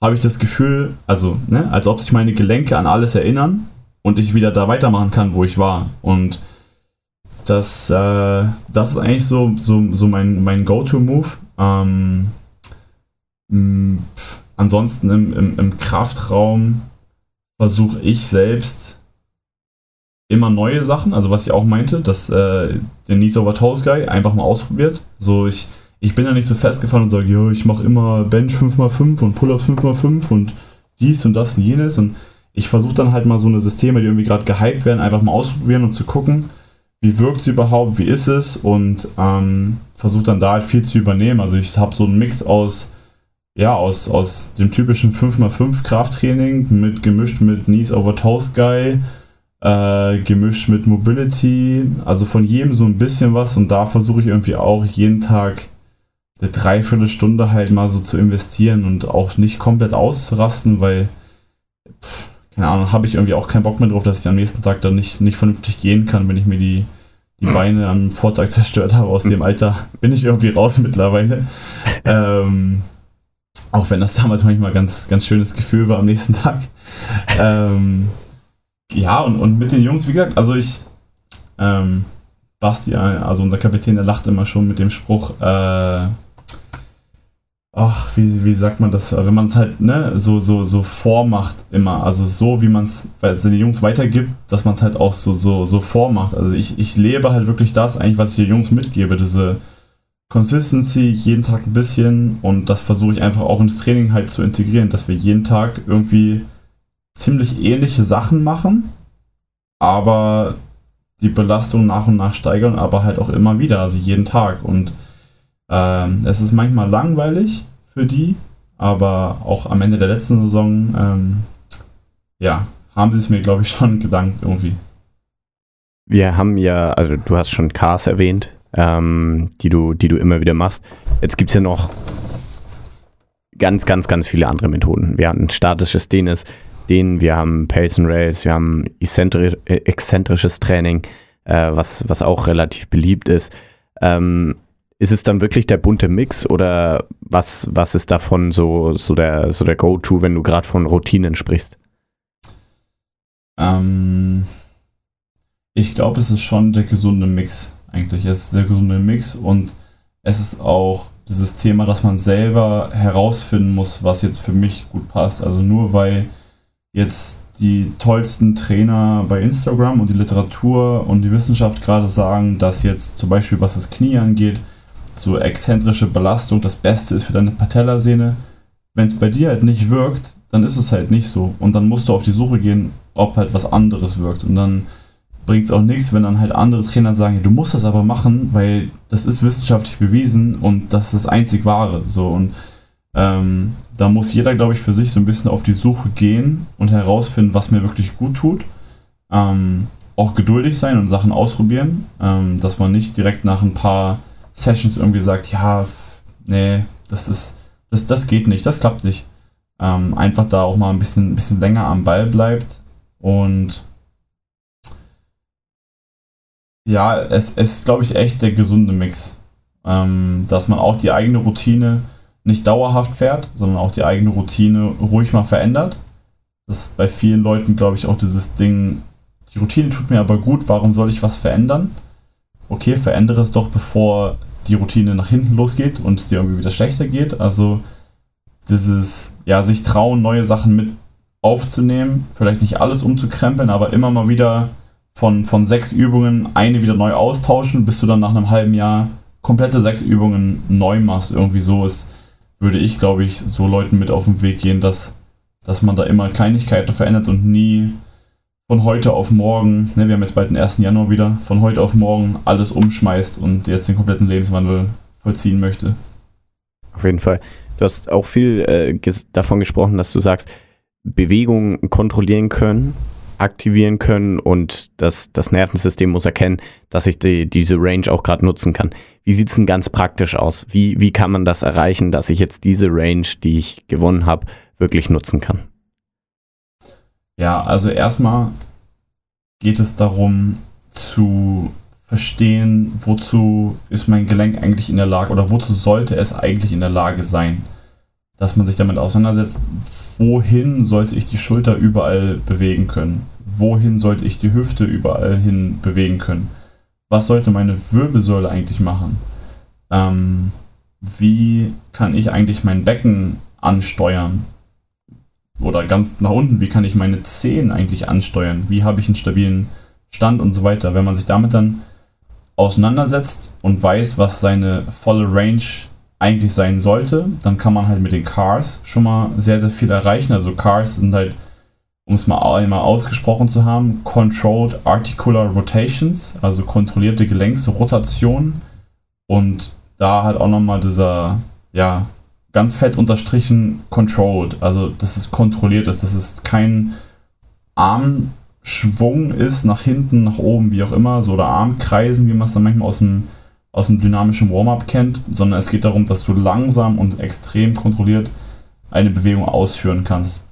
habe ich das Gefühl, also, ne, als ob sich meine Gelenke an alles erinnern und ich wieder da weitermachen kann, wo ich war. Und das, äh, das ist eigentlich so, so, so mein, mein Go-To-Move. Ähm, ansonsten im, im, im Kraftraum versuche ich selbst immer neue Sachen, also was ich auch meinte, dass äh, der Knees over Toes Guy einfach mal ausprobiert. So ich, ich bin da nicht so festgefahren und sage, jo, ich mache immer Bench 5x5 und Pull-ups 5x5 und dies und das und jenes und ich versuche dann halt mal so eine Systeme, die irgendwie gerade gehypt werden, einfach mal auszuprobieren und zu gucken, wie wirkt sie überhaupt, wie ist es und ähm, versuche dann da halt viel zu übernehmen. Also ich habe so einen Mix aus ja, aus, aus dem typischen 5x5 Krafttraining mit gemischt mit Knees over Toes Guy, äh, gemischt mit Mobility, also von jedem so ein bisschen was und da versuche ich irgendwie auch jeden Tag eine Dreiviertelstunde halt mal so zu investieren und auch nicht komplett auszurasten, weil, pff, keine Ahnung, habe ich irgendwie auch keinen Bock mehr drauf, dass ich am nächsten Tag dann nicht, nicht vernünftig gehen kann, wenn ich mir die, die Beine am Vortag zerstört habe. Aus dem Alter bin ich irgendwie raus mittlerweile. Ähm, auch wenn das damals manchmal ganz, ganz schönes Gefühl war am nächsten Tag. ähm, ja, und, und mit den Jungs, wie gesagt, also ich, ähm, Basti, also unser Kapitän, der lacht immer schon mit dem Spruch, äh, ach, wie, wie sagt man das, wenn man es halt ne, so, so, so vormacht immer, also so wie man es den Jungs weitergibt, dass man es halt auch so, so, so vormacht. Also ich, ich lebe halt wirklich das eigentlich, was ich den Jungs mitgebe, diese Consistency, jeden Tag ein bisschen und das versuche ich einfach auch ins Training halt zu integrieren, dass wir jeden Tag irgendwie ziemlich ähnliche Sachen machen, aber die Belastung nach und nach steigern, aber halt auch immer wieder, also jeden Tag. Und ähm, es ist manchmal langweilig für die, aber auch am Ende der letzten Saison, ähm, ja, haben sie es mir, glaube ich, schon gedankt irgendwie. Wir haben ja, also du hast schon Cars erwähnt, ähm, die, du, die du immer wieder machst. Jetzt gibt es ja noch ganz, ganz, ganz viele andere Methoden. Wir haben ein statisches Dennis, den, wir haben Pace and Race, wir haben äh, exzentrisches Training, äh, was, was auch relativ beliebt ist. Ähm, ist es dann wirklich der bunte Mix oder was, was ist davon so, so der, so der Go-To, wenn du gerade von Routinen sprichst? Ähm, ich glaube, es ist schon der gesunde Mix eigentlich. Es ist der gesunde Mix und es ist auch dieses Thema, dass man selber herausfinden muss, was jetzt für mich gut passt. Also nur weil jetzt die tollsten Trainer bei Instagram und die Literatur und die Wissenschaft gerade sagen, dass jetzt zum Beispiel, was das Knie angeht, so exzentrische Belastung das Beste ist für deine Patellasehne. Wenn es bei dir halt nicht wirkt, dann ist es halt nicht so. Und dann musst du auf die Suche gehen, ob halt was anderes wirkt. Und dann bringt es auch nichts, wenn dann halt andere Trainer sagen, du musst das aber machen, weil das ist wissenschaftlich bewiesen und das ist das einzig wahre. So und ähm, da muss jeder, glaube ich, für sich so ein bisschen auf die Suche gehen und herausfinden, was mir wirklich gut tut. Ähm, auch geduldig sein und Sachen ausprobieren, ähm, dass man nicht direkt nach ein paar Sessions irgendwie sagt, ja, nee, das ist, das, das geht nicht, das klappt nicht. Ähm, einfach da auch mal ein bisschen, ein bisschen länger am Ball bleibt und ja, es, ist, glaube ich, echt der gesunde Mix. Ähm, dass man auch die eigene Routine nicht dauerhaft fährt, sondern auch die eigene Routine ruhig mal verändert. Das ist bei vielen Leuten, glaube ich, auch dieses Ding, die Routine tut mir aber gut, warum soll ich was verändern? Okay, verändere es doch, bevor die Routine nach hinten losgeht und es dir irgendwie wieder schlechter geht. Also dieses, ja, sich trauen, neue Sachen mit aufzunehmen, vielleicht nicht alles umzukrempeln, aber immer mal wieder von, von sechs Übungen eine wieder neu austauschen, bis du dann nach einem halben Jahr komplette sechs Übungen neu machst. Irgendwie so ist, würde ich, glaube ich, so Leuten mit auf den Weg gehen, dass, dass man da immer Kleinigkeiten verändert und nie von heute auf morgen, ne, wir haben jetzt bald den 1. Januar wieder, von heute auf morgen alles umschmeißt und jetzt den kompletten Lebenswandel vollziehen möchte. Auf jeden Fall. Du hast auch viel äh, davon gesprochen, dass du sagst, Bewegungen kontrollieren können, aktivieren können und das, das Nervensystem muss erkennen, dass ich die, diese Range auch gerade nutzen kann. Wie sieht es denn ganz praktisch aus? Wie, wie kann man das erreichen, dass ich jetzt diese Range, die ich gewonnen habe, wirklich nutzen kann? Ja, also erstmal geht es darum zu verstehen, wozu ist mein Gelenk eigentlich in der Lage oder wozu sollte es eigentlich in der Lage sein. Dass man sich damit auseinandersetzt, wohin sollte ich die Schulter überall bewegen können? Wohin sollte ich die Hüfte überall hin bewegen können? Was sollte meine Wirbelsäule eigentlich machen? Ähm, wie kann ich eigentlich mein Becken ansteuern? Oder ganz nach unten, wie kann ich meine Zehen eigentlich ansteuern? Wie habe ich einen stabilen Stand und so weiter? Wenn man sich damit dann auseinandersetzt und weiß, was seine volle Range eigentlich sein sollte, dann kann man halt mit den Cars schon mal sehr, sehr viel erreichen. Also Cars sind halt, um es mal einmal ausgesprochen zu haben, Controlled Articular Rotations, also kontrollierte Gelenksrotation. Und da halt auch nochmal dieser, ja, ganz fett unterstrichen Controlled, also dass es kontrolliert ist, dass es kein Armschwung ist, nach hinten, nach oben, wie auch immer, so oder Armkreisen, wie man es dann manchmal aus dem aus dem dynamischen Warm-up kennt, sondern es geht darum, dass du langsam und extrem kontrolliert eine Bewegung ausführen kannst.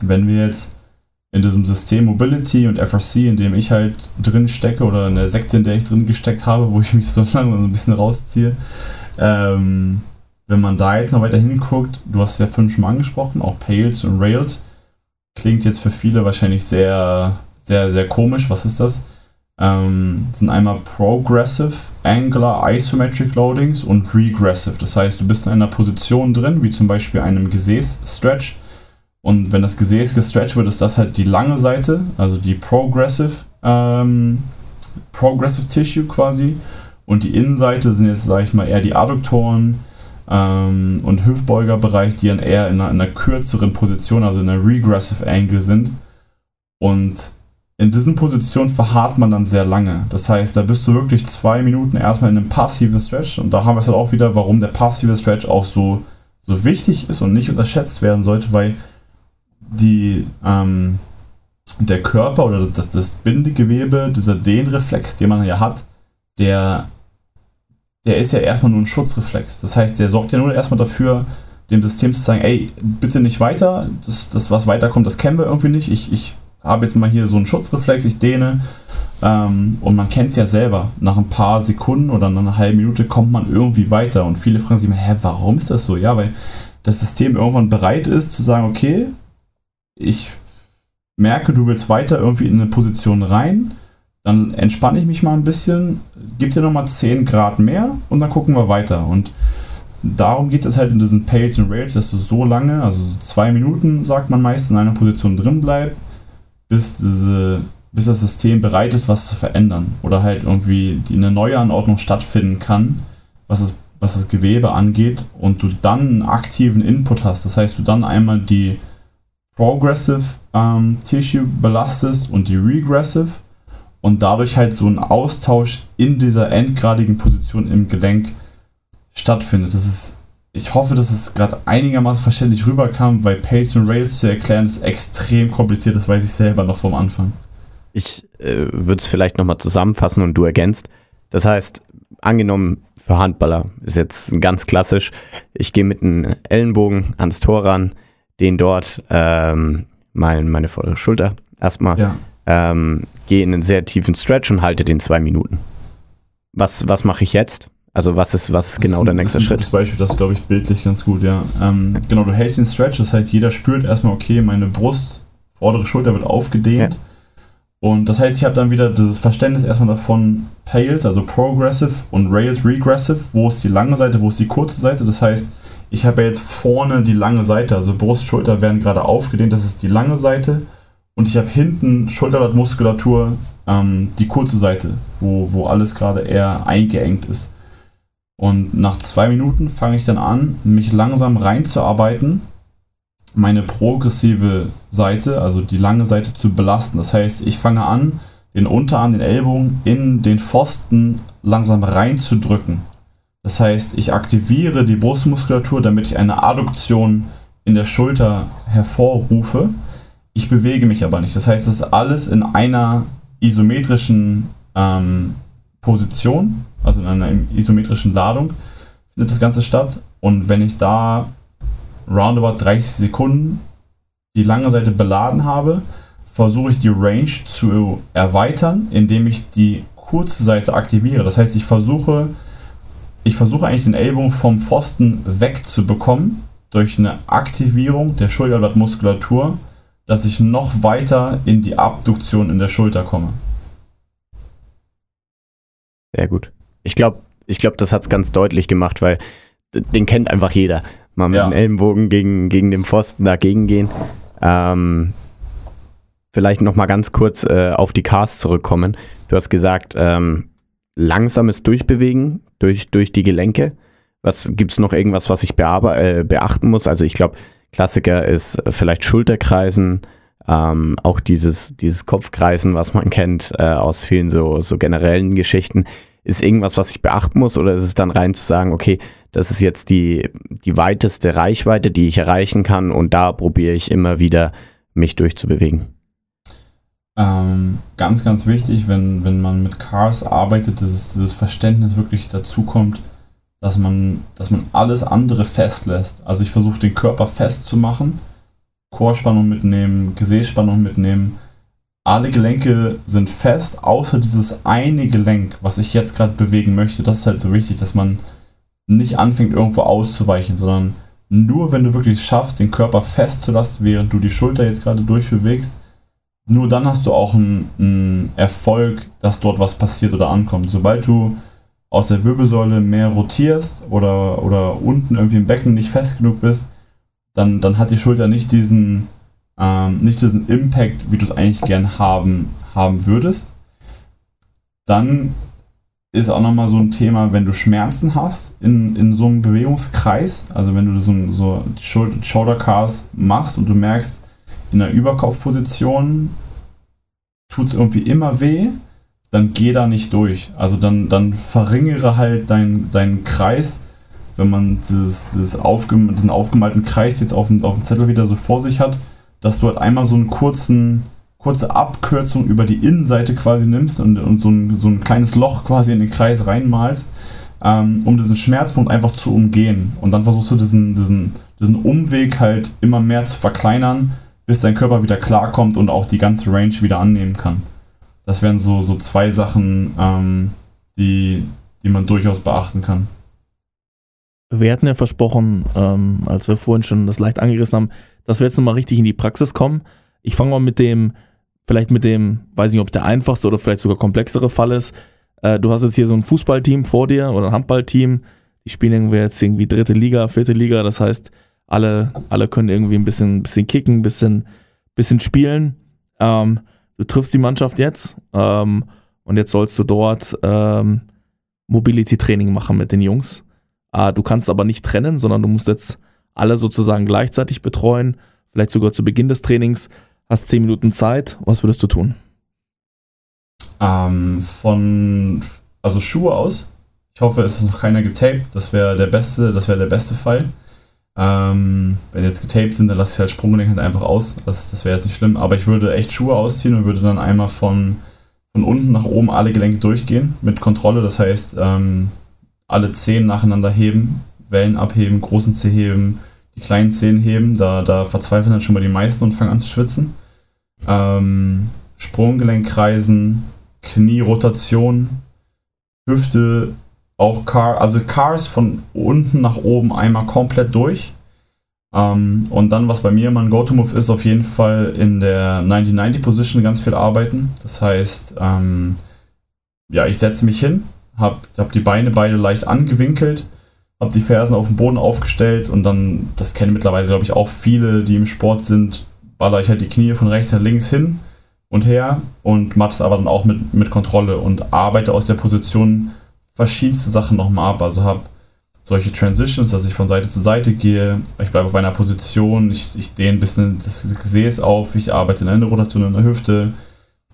Wenn wir jetzt in diesem System Mobility und FRC, in dem ich halt drin stecke, oder in der Sekte, in der ich drin gesteckt habe, wo ich mich so lange ein bisschen rausziehe, ähm, wenn man da jetzt noch weiter hinguckt, du hast ja fünf schon mal angesprochen, auch Pales und Rails, klingt jetzt für viele wahrscheinlich sehr, sehr, sehr komisch. Was ist das? ähm, sind einmal Progressive Angular Isometric Loadings und Regressive. Das heißt, du bist in einer Position drin, wie zum Beispiel einem Gesäß-Stretch. Und wenn das Gesäß gestretcht wird, ist das halt die lange Seite, also die Progressive, ähm, Progressive Tissue quasi. Und die Innenseite sind jetzt, sage ich mal, eher die Adduktoren ähm, und Hüftbeugerbereich, die dann eher in einer, in einer kürzeren Position, also in einer Regressive Angle sind. Und in diesen Positionen verharrt man dann sehr lange. Das heißt, da bist du wirklich zwei Minuten erstmal in einem passiven Stretch und da haben wir es halt auch wieder, warum der passive Stretch auch so, so wichtig ist und nicht unterschätzt werden sollte, weil die, ähm, der Körper oder das, das Bindegewebe, dieser Dehnreflex, den man ja hat, der, der ist ja erstmal nur ein Schutzreflex. Das heißt, der sorgt ja nur erstmal dafür, dem System zu sagen, ey, bitte nicht weiter, das, das was weiterkommt, das kennen wir irgendwie nicht, ich, ich habe jetzt mal hier so einen Schutzreflex, ich dehne. Ähm, und man kennt es ja selber. Nach ein paar Sekunden oder nach einer halben Minute kommt man irgendwie weiter. Und viele fragen sich immer, hä, warum ist das so? Ja, weil das System irgendwann bereit ist zu sagen, okay, ich merke, du willst weiter irgendwie in eine Position rein, dann entspanne ich mich mal ein bisschen, gib dir nochmal 10 Grad mehr und dann gucken wir weiter. Und darum geht es halt in diesen Pails und Rails, dass du so lange, also so zwei Minuten, sagt man meist, in einer Position drin bleibst, bis, diese, bis das System bereit ist, was zu verändern. Oder halt irgendwie die, eine Neuanordnung stattfinden kann, was das, was das Gewebe angeht, und du dann einen aktiven Input hast. Das heißt, du dann einmal die Progressive ähm, Tissue belastest und die Regressive und dadurch halt so ein Austausch in dieser endgradigen Position im Gelenk stattfindet. Das ist, ich hoffe, dass es gerade einigermaßen verständlich rüberkam, weil Pace und Rails zu erklären ist extrem kompliziert, das weiß ich selber noch vom Anfang. Ich äh, würde es vielleicht nochmal zusammenfassen und du ergänzt. Das heißt, angenommen für Handballer ist jetzt ganz klassisch, ich gehe mit einem Ellenbogen ans Tor ran, den dort ähm, mein, meine vordere Schulter erstmal Ja. ähm, gehe in einen sehr tiefen Stretch und halte den zwei Minuten. Was, was mache ich jetzt? Also was ist, was ist genau der nächste das ist ein Schritt? gutes Beispiel, das glaube ich bildlich ganz gut, ja. Ähm, genau, du hältst den Stretch, das heißt, jeder spürt erstmal, okay, meine Brust, vordere Schulter wird aufgedehnt. Ja. Und das heißt, ich habe dann wieder dieses Verständnis erstmal davon, Pales, also Progressive und Rails Regressive, wo ist die lange Seite, wo ist die kurze Seite. Das heißt, ich habe ja jetzt vorne die lange Seite, also Brust, Schulter werden gerade aufgedehnt, das ist die lange Seite. Und ich habe hinten Schulterblattmuskulatur, ähm, die kurze Seite, wo, wo alles gerade eher eingeengt ist. Und nach zwei Minuten fange ich dann an, mich langsam reinzuarbeiten, meine progressive Seite, also die lange Seite zu belasten. Das heißt, ich fange an, den Unterarm, den Ellbogen in den Pfosten langsam reinzudrücken. Das heißt, ich aktiviere die Brustmuskulatur, damit ich eine Adduktion in der Schulter hervorrufe. Ich bewege mich aber nicht. Das heißt, es ist alles in einer isometrischen ähm, Position, also in einer isometrischen Ladung, findet das Ganze statt. Und wenn ich da roundabout 30 Sekunden die lange Seite beladen habe, versuche ich die Range zu erweitern, indem ich die kurze Seite aktiviere. Das heißt, ich versuche, ich versuche eigentlich den Ellbogen vom Pfosten wegzubekommen durch eine Aktivierung der Schulterblattmuskulatur, dass ich noch weiter in die Abduktion in der Schulter komme. Sehr gut. Ich glaube, ich glaub, das hat es ganz deutlich gemacht, weil den kennt einfach jeder. Mal mit Ja. dem Ellenbogen gegen, gegen den Pfosten dagegen gehen. Ähm, vielleicht nochmal ganz kurz äh, auf die Cars zurückkommen. Du hast gesagt, ähm, langsames Durchbewegen durch, durch die Gelenke. Was gibt es noch irgendwas, was ich äh, beachten muss? Also ich glaube, Klassiker ist äh, vielleicht Schulterkreisen, ähm, auch dieses, dieses Kopfkreisen, was man kennt äh, aus vielen so, so generellen Geschichten. Ist irgendwas, was ich beachten muss oder ist es dann rein zu sagen, okay, das ist jetzt die, die weiteste Reichweite, die ich erreichen kann und da probiere ich immer wieder, mich durchzubewegen. Ähm, ganz, ganz wichtig, wenn, wenn man mit Cars arbeitet, dass dieses Verständnis wirklich dazu kommt, dass man, dass man alles andere festlässt. Also ich versuche den Körper festzumachen, Chorspannung mitnehmen, Gesäßspannung mitnehmen. Alle Gelenke sind fest, außer dieses eine Gelenk, was ich jetzt gerade bewegen möchte. Das ist halt so wichtig, dass man nicht anfängt, irgendwo auszuweichen, sondern nur wenn du wirklich schaffst, den Körper festzulassen, während du die Schulter jetzt gerade durchbewegst, nur dann hast du auch einen, einen Erfolg, dass dort was passiert oder ankommt. Sobald du aus der Wirbelsäule mehr rotierst oder, oder unten irgendwie im Becken nicht fest genug bist, dann, dann hat die Schulter nicht diesen, ähm, nicht diesen Impact, wie du es eigentlich gern haben, haben würdest. Dann ist auch nochmal so ein Thema, wenn du Schmerzen hast in, in so einem Bewegungskreis, also wenn du so, so Shoulder Cars machst und du merkst, in der Überkopfposition tut es irgendwie immer weh, dann geh da nicht durch. Also dann, dann verringere halt deinen deinen Kreis, wenn man dieses, dieses aufgem diesen aufgemalten Kreis jetzt auf dem, auf dem Zettel wieder so vor sich hat, dass du halt einmal so einen kurzen, kurze Abkürzung über die Innenseite quasi nimmst und, und so, ein, so ein kleines Loch quasi in den Kreis reinmalst, ähm, um diesen Schmerzpunkt einfach zu umgehen. Und dann versuchst du diesen, diesen, diesen Umweg halt immer mehr zu verkleinern, bis dein Körper wieder klarkommt und auch die ganze Range wieder annehmen kann. Das wären so, so zwei Sachen, ähm, die, die man durchaus beachten kann. Wir hatten ja versprochen, ähm, als wir vorhin schon das leicht angerissen haben, dass wir jetzt nochmal richtig in die Praxis kommen. Ich fange mal mit dem, vielleicht mit dem, weiß nicht, ob der einfachste oder vielleicht sogar komplexere Fall ist. Äh, du hast jetzt hier so ein Fußballteam vor dir oder ein Handballteam, die spielen irgendwie jetzt irgendwie dritte Liga, vierte Liga, das heißt, alle, alle können irgendwie ein bisschen, bisschen kicken, ein bisschen, bisschen spielen. Ähm, du triffst die Mannschaft jetzt ähm, und jetzt sollst du dort ähm, Mobility-Training machen mit den Jungs. Äh, du kannst aber nicht trennen, sondern du musst jetzt alle sozusagen gleichzeitig betreuen, vielleicht sogar zu Beginn des Trainings. Hast zehn Minuten Zeit. Was würdest du tun? Ähm, von, also Schuhe aus. Ich hoffe, es ist noch keiner getaped. Das wäre der beste, das wäre der beste Fall. Ähm, wenn jetzt getaped sind, dann lasse ich halt Sprunggelenk halt einfach aus. Das, das wäre jetzt nicht schlimm. Aber ich würde echt Schuhe ausziehen und würde dann einmal von, von unten nach oben alle Gelenke durchgehen mit Kontrolle. Das heißt, ähm, alle Zehen nacheinander heben, Wellen abheben, großen Zeh heben, die kleinen Zehen heben. Da, da verzweifeln dann schon mal die meisten und fangen an zu schwitzen. Ähm, Sprunggelenk kreisen, Knierotation, Hüfte, auch Car, also Cars von unten nach oben einmal komplett durch. Ähm, und dann, was bei mir immer ein Go-To-Move ist, auf jeden Fall in der 90-90-Position ganz viel arbeiten. Das heißt, ähm, ja, ich setze mich hin, habe hab die Beine beide leicht angewinkelt, habe die Fersen auf dem Boden aufgestellt und dann, das kennen mittlerweile, glaube ich, auch viele, die im Sport sind, baller ich halt die Knie von rechts nach links hin und her und mache es aber dann auch mit, mit Kontrolle und arbeite aus der Position verschiedenste Sachen nochmal ab. Also habe solche Transitions, dass ich von Seite zu Seite gehe, ich bleibe auf einer Position, ich, ich dehne ein bisschen das Gesäß auf, ich arbeite in der Innenrotation in der Hüfte,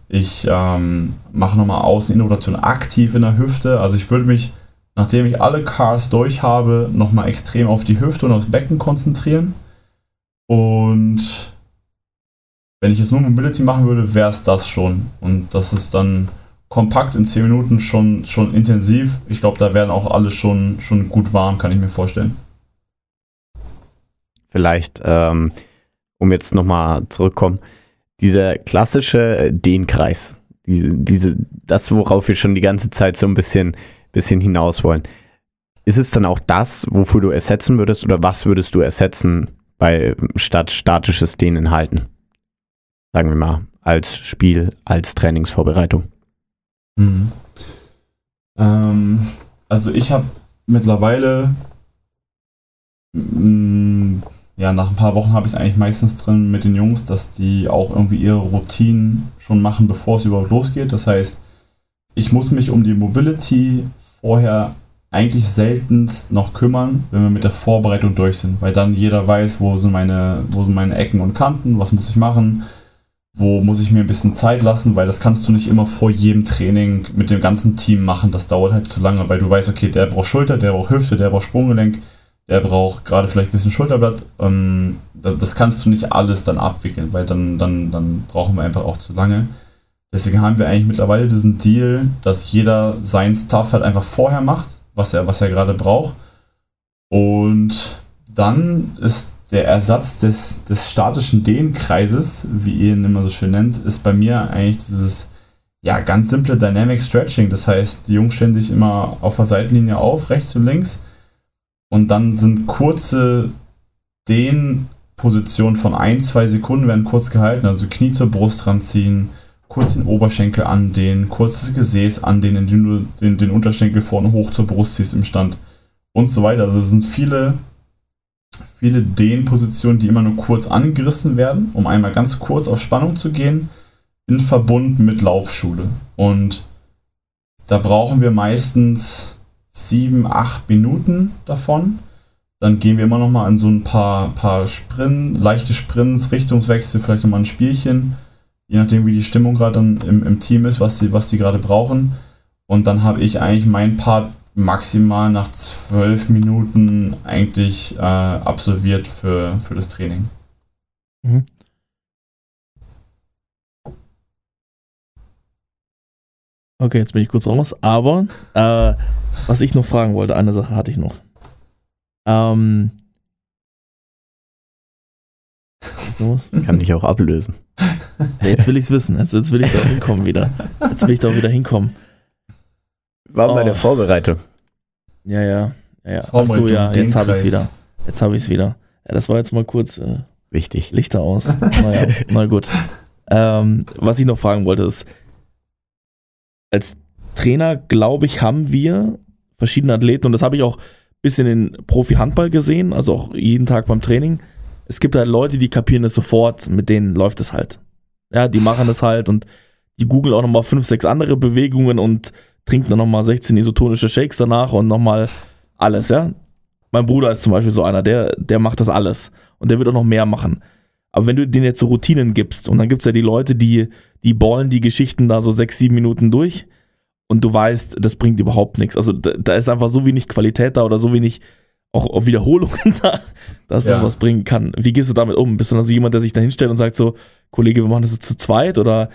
ich ähm, mache nochmal Außen-Innenrotation aktiv in der Hüfte. Also ich würde mich, nachdem ich alle Cars durch habe, nochmal extrem auf die Hüfte und aufs Becken konzentrieren. Und wenn ich jetzt nur Mobility machen würde, wäre es das schon. Und das ist dann kompakt in 10 Minuten schon, schon intensiv. Ich glaube, da werden auch alle schon, schon gut warm, kann ich mir vorstellen. Vielleicht, ähm, um jetzt nochmal zurückkommen, dieser klassische Dehnkreis, diese, diese, das, worauf wir schon die ganze Zeit so ein bisschen, bisschen hinaus wollen. Ist es dann auch das, wofür du ersetzen würdest oder was würdest du ersetzen bei statt statisches Dehnen halten? Sagen wir mal, als Spiel, als Trainingsvorbereitung. Mhm. Ähm, also ich habe mittlerweile, mh, ja, nach ein paar Wochen habe ich es eigentlich meistens drin mit den Jungs, dass die auch irgendwie ihre Routinen schon machen, bevor es überhaupt losgeht. Das heißt, ich muss mich um die Mobility vorher eigentlich seltenst noch kümmern, wenn wir mit der Vorbereitung durch sind, weil dann jeder weiß, wo sind meine, wo sind meine Ecken und Kanten, was muss ich machen, wo muss ich mir ein bisschen Zeit lassen, weil das kannst du nicht immer vor jedem Training mit dem ganzen Team machen. Das dauert halt zu lange, weil du weißt, okay, der braucht Schulter, der braucht Hüfte, der braucht Sprunggelenk, der braucht gerade vielleicht ein bisschen Schulterblatt. Ähm, das, kannst du nicht alles dann abwickeln, weil dann, dann, dann brauchen wir einfach auch zu lange. Deswegen haben wir eigentlich mittlerweile diesen Deal, dass jeder sein Stuff halt einfach vorher macht, was er, was er gerade braucht. Und dann ist der Ersatz des, des statischen Dehnkreises, wie ihr ihn immer so schön nennt, ist bei mir eigentlich dieses ja, ganz simple Dynamic Stretching. Das heißt, die Jungs stellen sich immer auf der Seitenlinie auf, rechts und links. Und dann sind kurze Dehnpositionen von ein, zwei Sekunden werden kurz gehalten. Also Knie zur Brust ranziehen, kurz den Oberschenkel andehnen, kurz das Gesäß andehnen, indem du den, den Unterschenkel vorne hoch zur Brust ziehst im Stand und so weiter. Also es sind viele viele Dehnpositionen, die immer nur kurz angerissen werden, um einmal ganz kurz auf Spannung zu gehen, in Verbund mit Laufschule. Und da brauchen wir meistens sieben, acht Minuten davon. Dann gehen wir immer noch mal an so ein paar, paar Sprints, leichte Sprints, Richtungswechsel, vielleicht noch mal ein Spielchen, je nachdem wie die Stimmung gerade im, im Team ist, was die, was gerade brauchen. Und dann habe ich eigentlich meinen Part maximal nach zwölf Minuten eigentlich äh, absolviert für, für das Training. Mhm. Okay, jetzt bin ich kurz raus. Aber äh, was ich noch fragen wollte, eine Sache hatte ich noch. Ähm, Kann ich auch ablösen. Jetzt will ich es wissen. Jetzt, jetzt will ich da hinkommen wieder. Jetzt will ich da wieder hinkommen. War oh. bei der Vorbereitung. Ja, ja. ja, ja. Achso, ja, jetzt habe ich es wieder. Jetzt habe ich es wieder. Ja, das war jetzt mal kurz. Äh, Wichtig. Lichter aus. naja, na gut. Ähm, was ich noch fragen wollte ist, als Trainer, glaube ich, haben wir verschiedene Athleten und das habe ich auch bisschen den Profi-Handball gesehen, also auch jeden Tag beim Training. Es gibt halt Leute, die kapieren es sofort, mit denen läuft es halt. Ja, die machen es halt und die googeln auch nochmal fünf, sechs andere Bewegungen und trinken dann nochmal 16 isotonische Shakes danach und nochmal alles, ja. Mein Bruder ist zum Beispiel so einer, der, der macht das alles und der wird auch noch mehr machen. Aber wenn du denen jetzt so Routinen gibst und dann gibt es ja die Leute, die, die ballen die Geschichten da so sechs, sieben Minuten durch und du weißt, das bringt überhaupt nichts. Also da, da ist einfach so wenig Qualität da oder so wenig auch, auch Wiederholungen da, dass ja. das was bringen kann. Wie gehst du damit um? Bist du dann so jemand, der sich da hinstellt und sagt so, Kollege, wir machen das jetzt zu zweit oder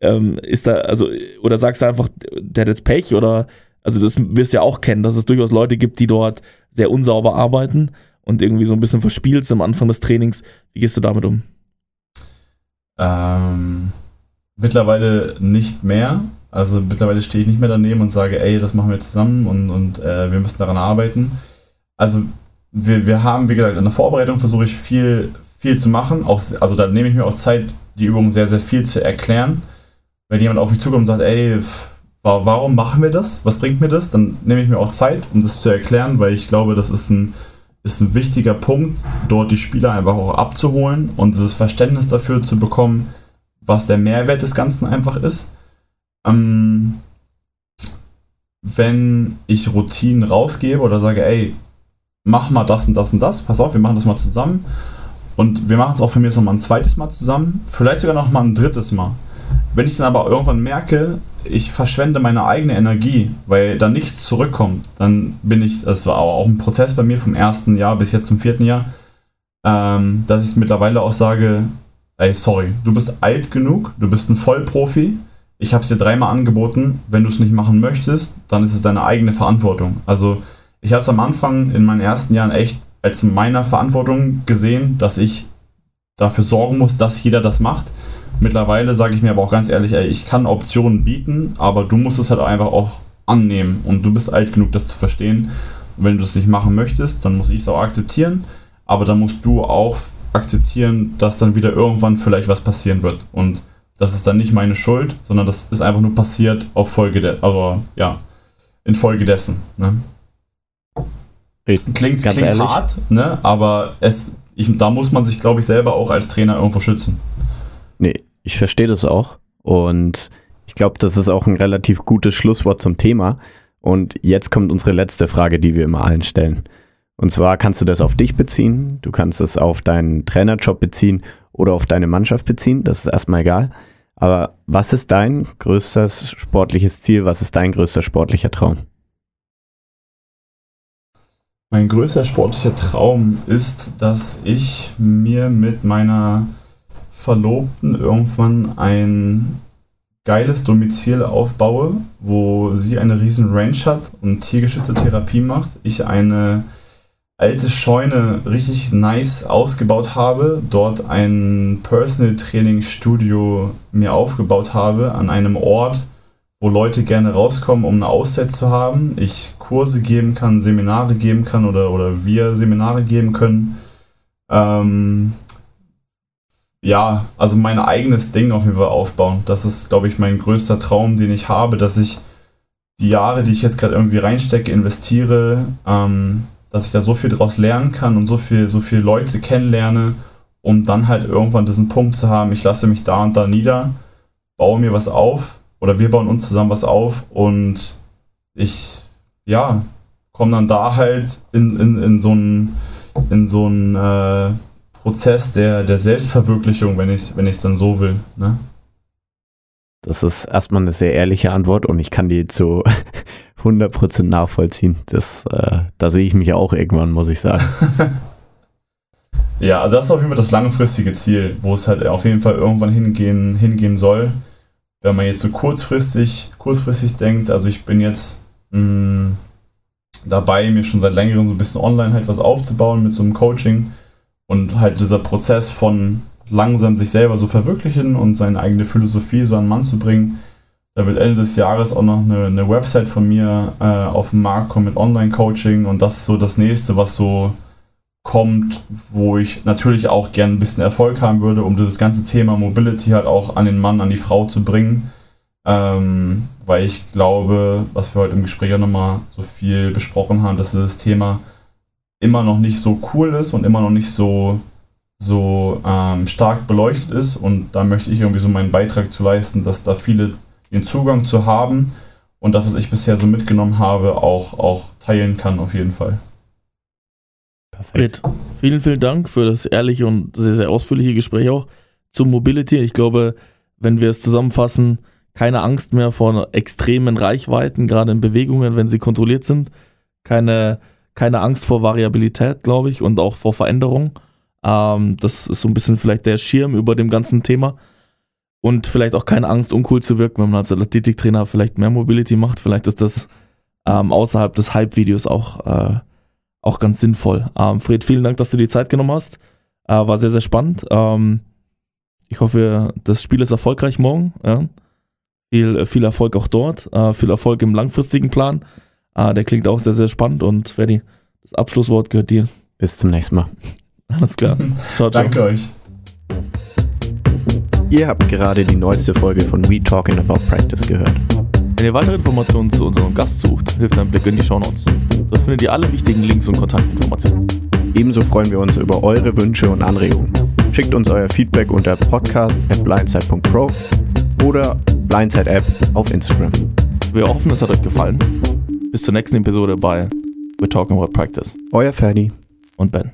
ähm, ist da, also, oder sagst du einfach, der hat jetzt Pech oder, also das wirst du ja auch kennen, dass es durchaus Leute gibt, die dort sehr unsauber arbeiten und irgendwie so ein bisschen verspielst am Anfang des Trainings. Wie gehst du damit um? Ähm, mittlerweile nicht mehr. Also mittlerweile stehe ich nicht mehr daneben und sage, ey, das machen wir zusammen und, und äh, wir müssen daran arbeiten. Also wir, wir haben, wie gesagt, in der Vorbereitung versuche ich viel, viel zu machen. Auch, also da nehme ich mir auch Zeit, die Übung sehr, sehr viel zu erklären. Wenn jemand auf mich zukommt und sagt, ey, warum machen wir das? Was bringt mir das? Dann nehme ich mir auch Zeit, um das zu erklären, weil ich glaube, das ist ein, ist ein wichtiger Punkt, dort die Spieler einfach auch abzuholen und das Verständnis dafür zu bekommen, was der Mehrwert des Ganzen einfach ist. Ähm, wenn ich Routinen rausgebe oder sage, ey, mach mal das und das und das, pass auf, wir machen das mal zusammen und wir machen es auch für mich noch mal ein zweites Mal zusammen, vielleicht sogar noch mal ein drittes Mal. Wenn ich dann aber irgendwann merke, ich verschwende meine eigene Energie, weil da nichts zurückkommt, dann bin ich, das war auch ein Prozess bei mir vom ersten Jahr bis jetzt zum vierten Jahr, ähm, dass ich mittlerweile auch sage, ey, sorry, du bist alt genug, du bist ein Vollprofi, ich habe es dir dreimal angeboten, wenn du es nicht machen möchtest, dann ist es deine eigene Verantwortung. Also ich habe es am Anfang in meinen ersten Jahren echt als meiner Verantwortung gesehen, dass ich dafür sorgen muss, dass jeder das macht. Mittlerweile sage ich mir aber auch ganz ehrlich, ey, ich kann Optionen bieten, aber du musst es halt einfach auch annehmen und du bist alt genug, das zu verstehen. Und wenn du es nicht machen möchtest, dann muss ich es auch akzeptieren, aber dann musst du auch akzeptieren, dass dann wieder irgendwann vielleicht was passieren wird und das ist dann nicht meine Schuld, sondern das ist einfach nur passiert auf Folge der, aber ja, infolge dessen. Ne? Klingt, klingt hart, ne? aber es, ich, da muss man sich, glaube ich, selber auch als Trainer irgendwo schützen. Nee, ich verstehe das auch. Und ich glaube, das ist auch ein relativ gutes Schlusswort zum Thema. Und jetzt kommt unsere letzte Frage, die wir immer allen stellen. Und zwar kannst du das auf dich beziehen, du kannst es auf deinen Trainerjob beziehen oder auf deine Mannschaft beziehen, das ist erstmal egal. Aber was ist dein größtes sportliches Ziel? Was ist dein größter sportlicher Traum? Mein größter sportlicher Traum ist, dass ich mir mit meiner Verlobten irgendwann ein geiles Domizil aufbaue, wo sie eine riesen Range hat und tiergeschützte Therapie macht. Ich eine alte Scheune richtig nice ausgebaut habe, dort ein Personal Training Studio mir aufgebaut habe an einem Ort, wo Leute gerne rauskommen, um eine Auszeit zu haben. Ich Kurse geben kann, Seminare geben kann oder, oder wir Seminare geben können. Ähm, ja, also mein eigenes Ding auf jeden Fall aufbauen. Das ist, glaube ich, mein größter Traum, den ich habe, dass ich die Jahre, die ich jetzt gerade irgendwie reinstecke, investiere, ähm, dass ich da so viel draus lernen kann und so viel, so viele Leute kennenlerne, um dann halt irgendwann diesen Punkt zu haben, ich lasse mich da und da nieder, baue mir was auf oder wir bauen uns zusammen was auf und ich, ja, komme dann da halt in, in, in so einen in so einen äh, Prozess der, der Selbstverwirklichung, wenn ich es wenn dann so will. Ne? Das ist erstmal eine sehr ehrliche Antwort und ich kann die zu 100% nachvollziehen. Das, äh, da sehe ich mich auch irgendwann, muss ich sagen. ja, das ist auf jeden Fall das langfristige Ziel, wo es halt auf jeden Fall irgendwann hingehen, hingehen soll wenn man jetzt so kurzfristig, kurzfristig denkt, also ich bin jetzt mh, mm, dabei, mir schon seit längerem so ein bisschen online halt was aufzubauen mit so einem Coaching und halt dieser Prozess von langsam sich selber so verwirklichen und seine eigene Philosophie so an den Mann zu bringen. Da wird Ende des Jahres auch noch eine, eine Website von mir äh, auf den Markt kommen mit Online-Coaching und das ist so das nächste, was so kommt, wo ich natürlich auch gern ein bisschen Erfolg haben würde, um dieses ganze Thema Mobility halt auch an den Mann, an die Frau zu bringen. ähm, weil ich glaube, was wir heute im Gespräch auch nochmal so viel besprochen haben, dass dieses Thema immer noch nicht so cool ist und immer noch nicht so, so ähm, stark beleuchtet ist. Und da möchte ich irgendwie so meinen Beitrag zu leisten, dass da viele den Zugang zu haben und das, was ich bisher so mitgenommen habe, auch, auch teilen kann auf jeden Fall. Perfekt. Vielen, vielen Dank für das ehrliche und sehr, sehr ausführliche Gespräch auch zu Mobility. Ich glaube, wenn wir es zusammenfassen, keine Angst mehr vor extremen Reichweiten, gerade in Bewegungen, wenn sie kontrolliert sind. Keine, keine Angst vor Variabilität, glaube ich, und auch vor Veränderung. Ähm, das ist so ein bisschen vielleicht der Schirm über dem ganzen Thema. Und vielleicht auch keine Angst, uncool zu wirken, wenn man als Athletiktrainer vielleicht mehr Mobility macht. Vielleicht ist das ähm, außerhalb des Hype-Videos auch, äh, auch ganz sinnvoll. Ähm, Fred, vielen Dank, dass du die Zeit genommen hast. Äh, war sehr, sehr spannend. Ähm, ich hoffe, das Spiel ist erfolgreich morgen. Ja. Viel, viel Erfolg auch dort. Äh, viel Erfolg im langfristigen Plan. Äh, der klingt auch sehr, sehr spannend. Und Freddy, das Abschlusswort gehört dir. Bis zum nächsten Mal. Alles klar. Ciao, ciao. Danke euch. Ihr habt gerade die neueste Folge von We Talking About Practice gehört. Wenn ihr weitere Informationen zu unserem Gast sucht, hilft ein Blick in die Shownotes. Dort findet ihr alle wichtigen Links und Kontaktinformationen. Ebenso freuen wir uns über eure Wünsche und Anregungen. Schickt uns euer Feedback unter podcast.blindside.pro oder Blindside App auf Instagram. Wir hoffen, es hat euch gefallen. Bis zur nächsten Episode bei We're Talking About Practice. Euer Ferdi und Ben.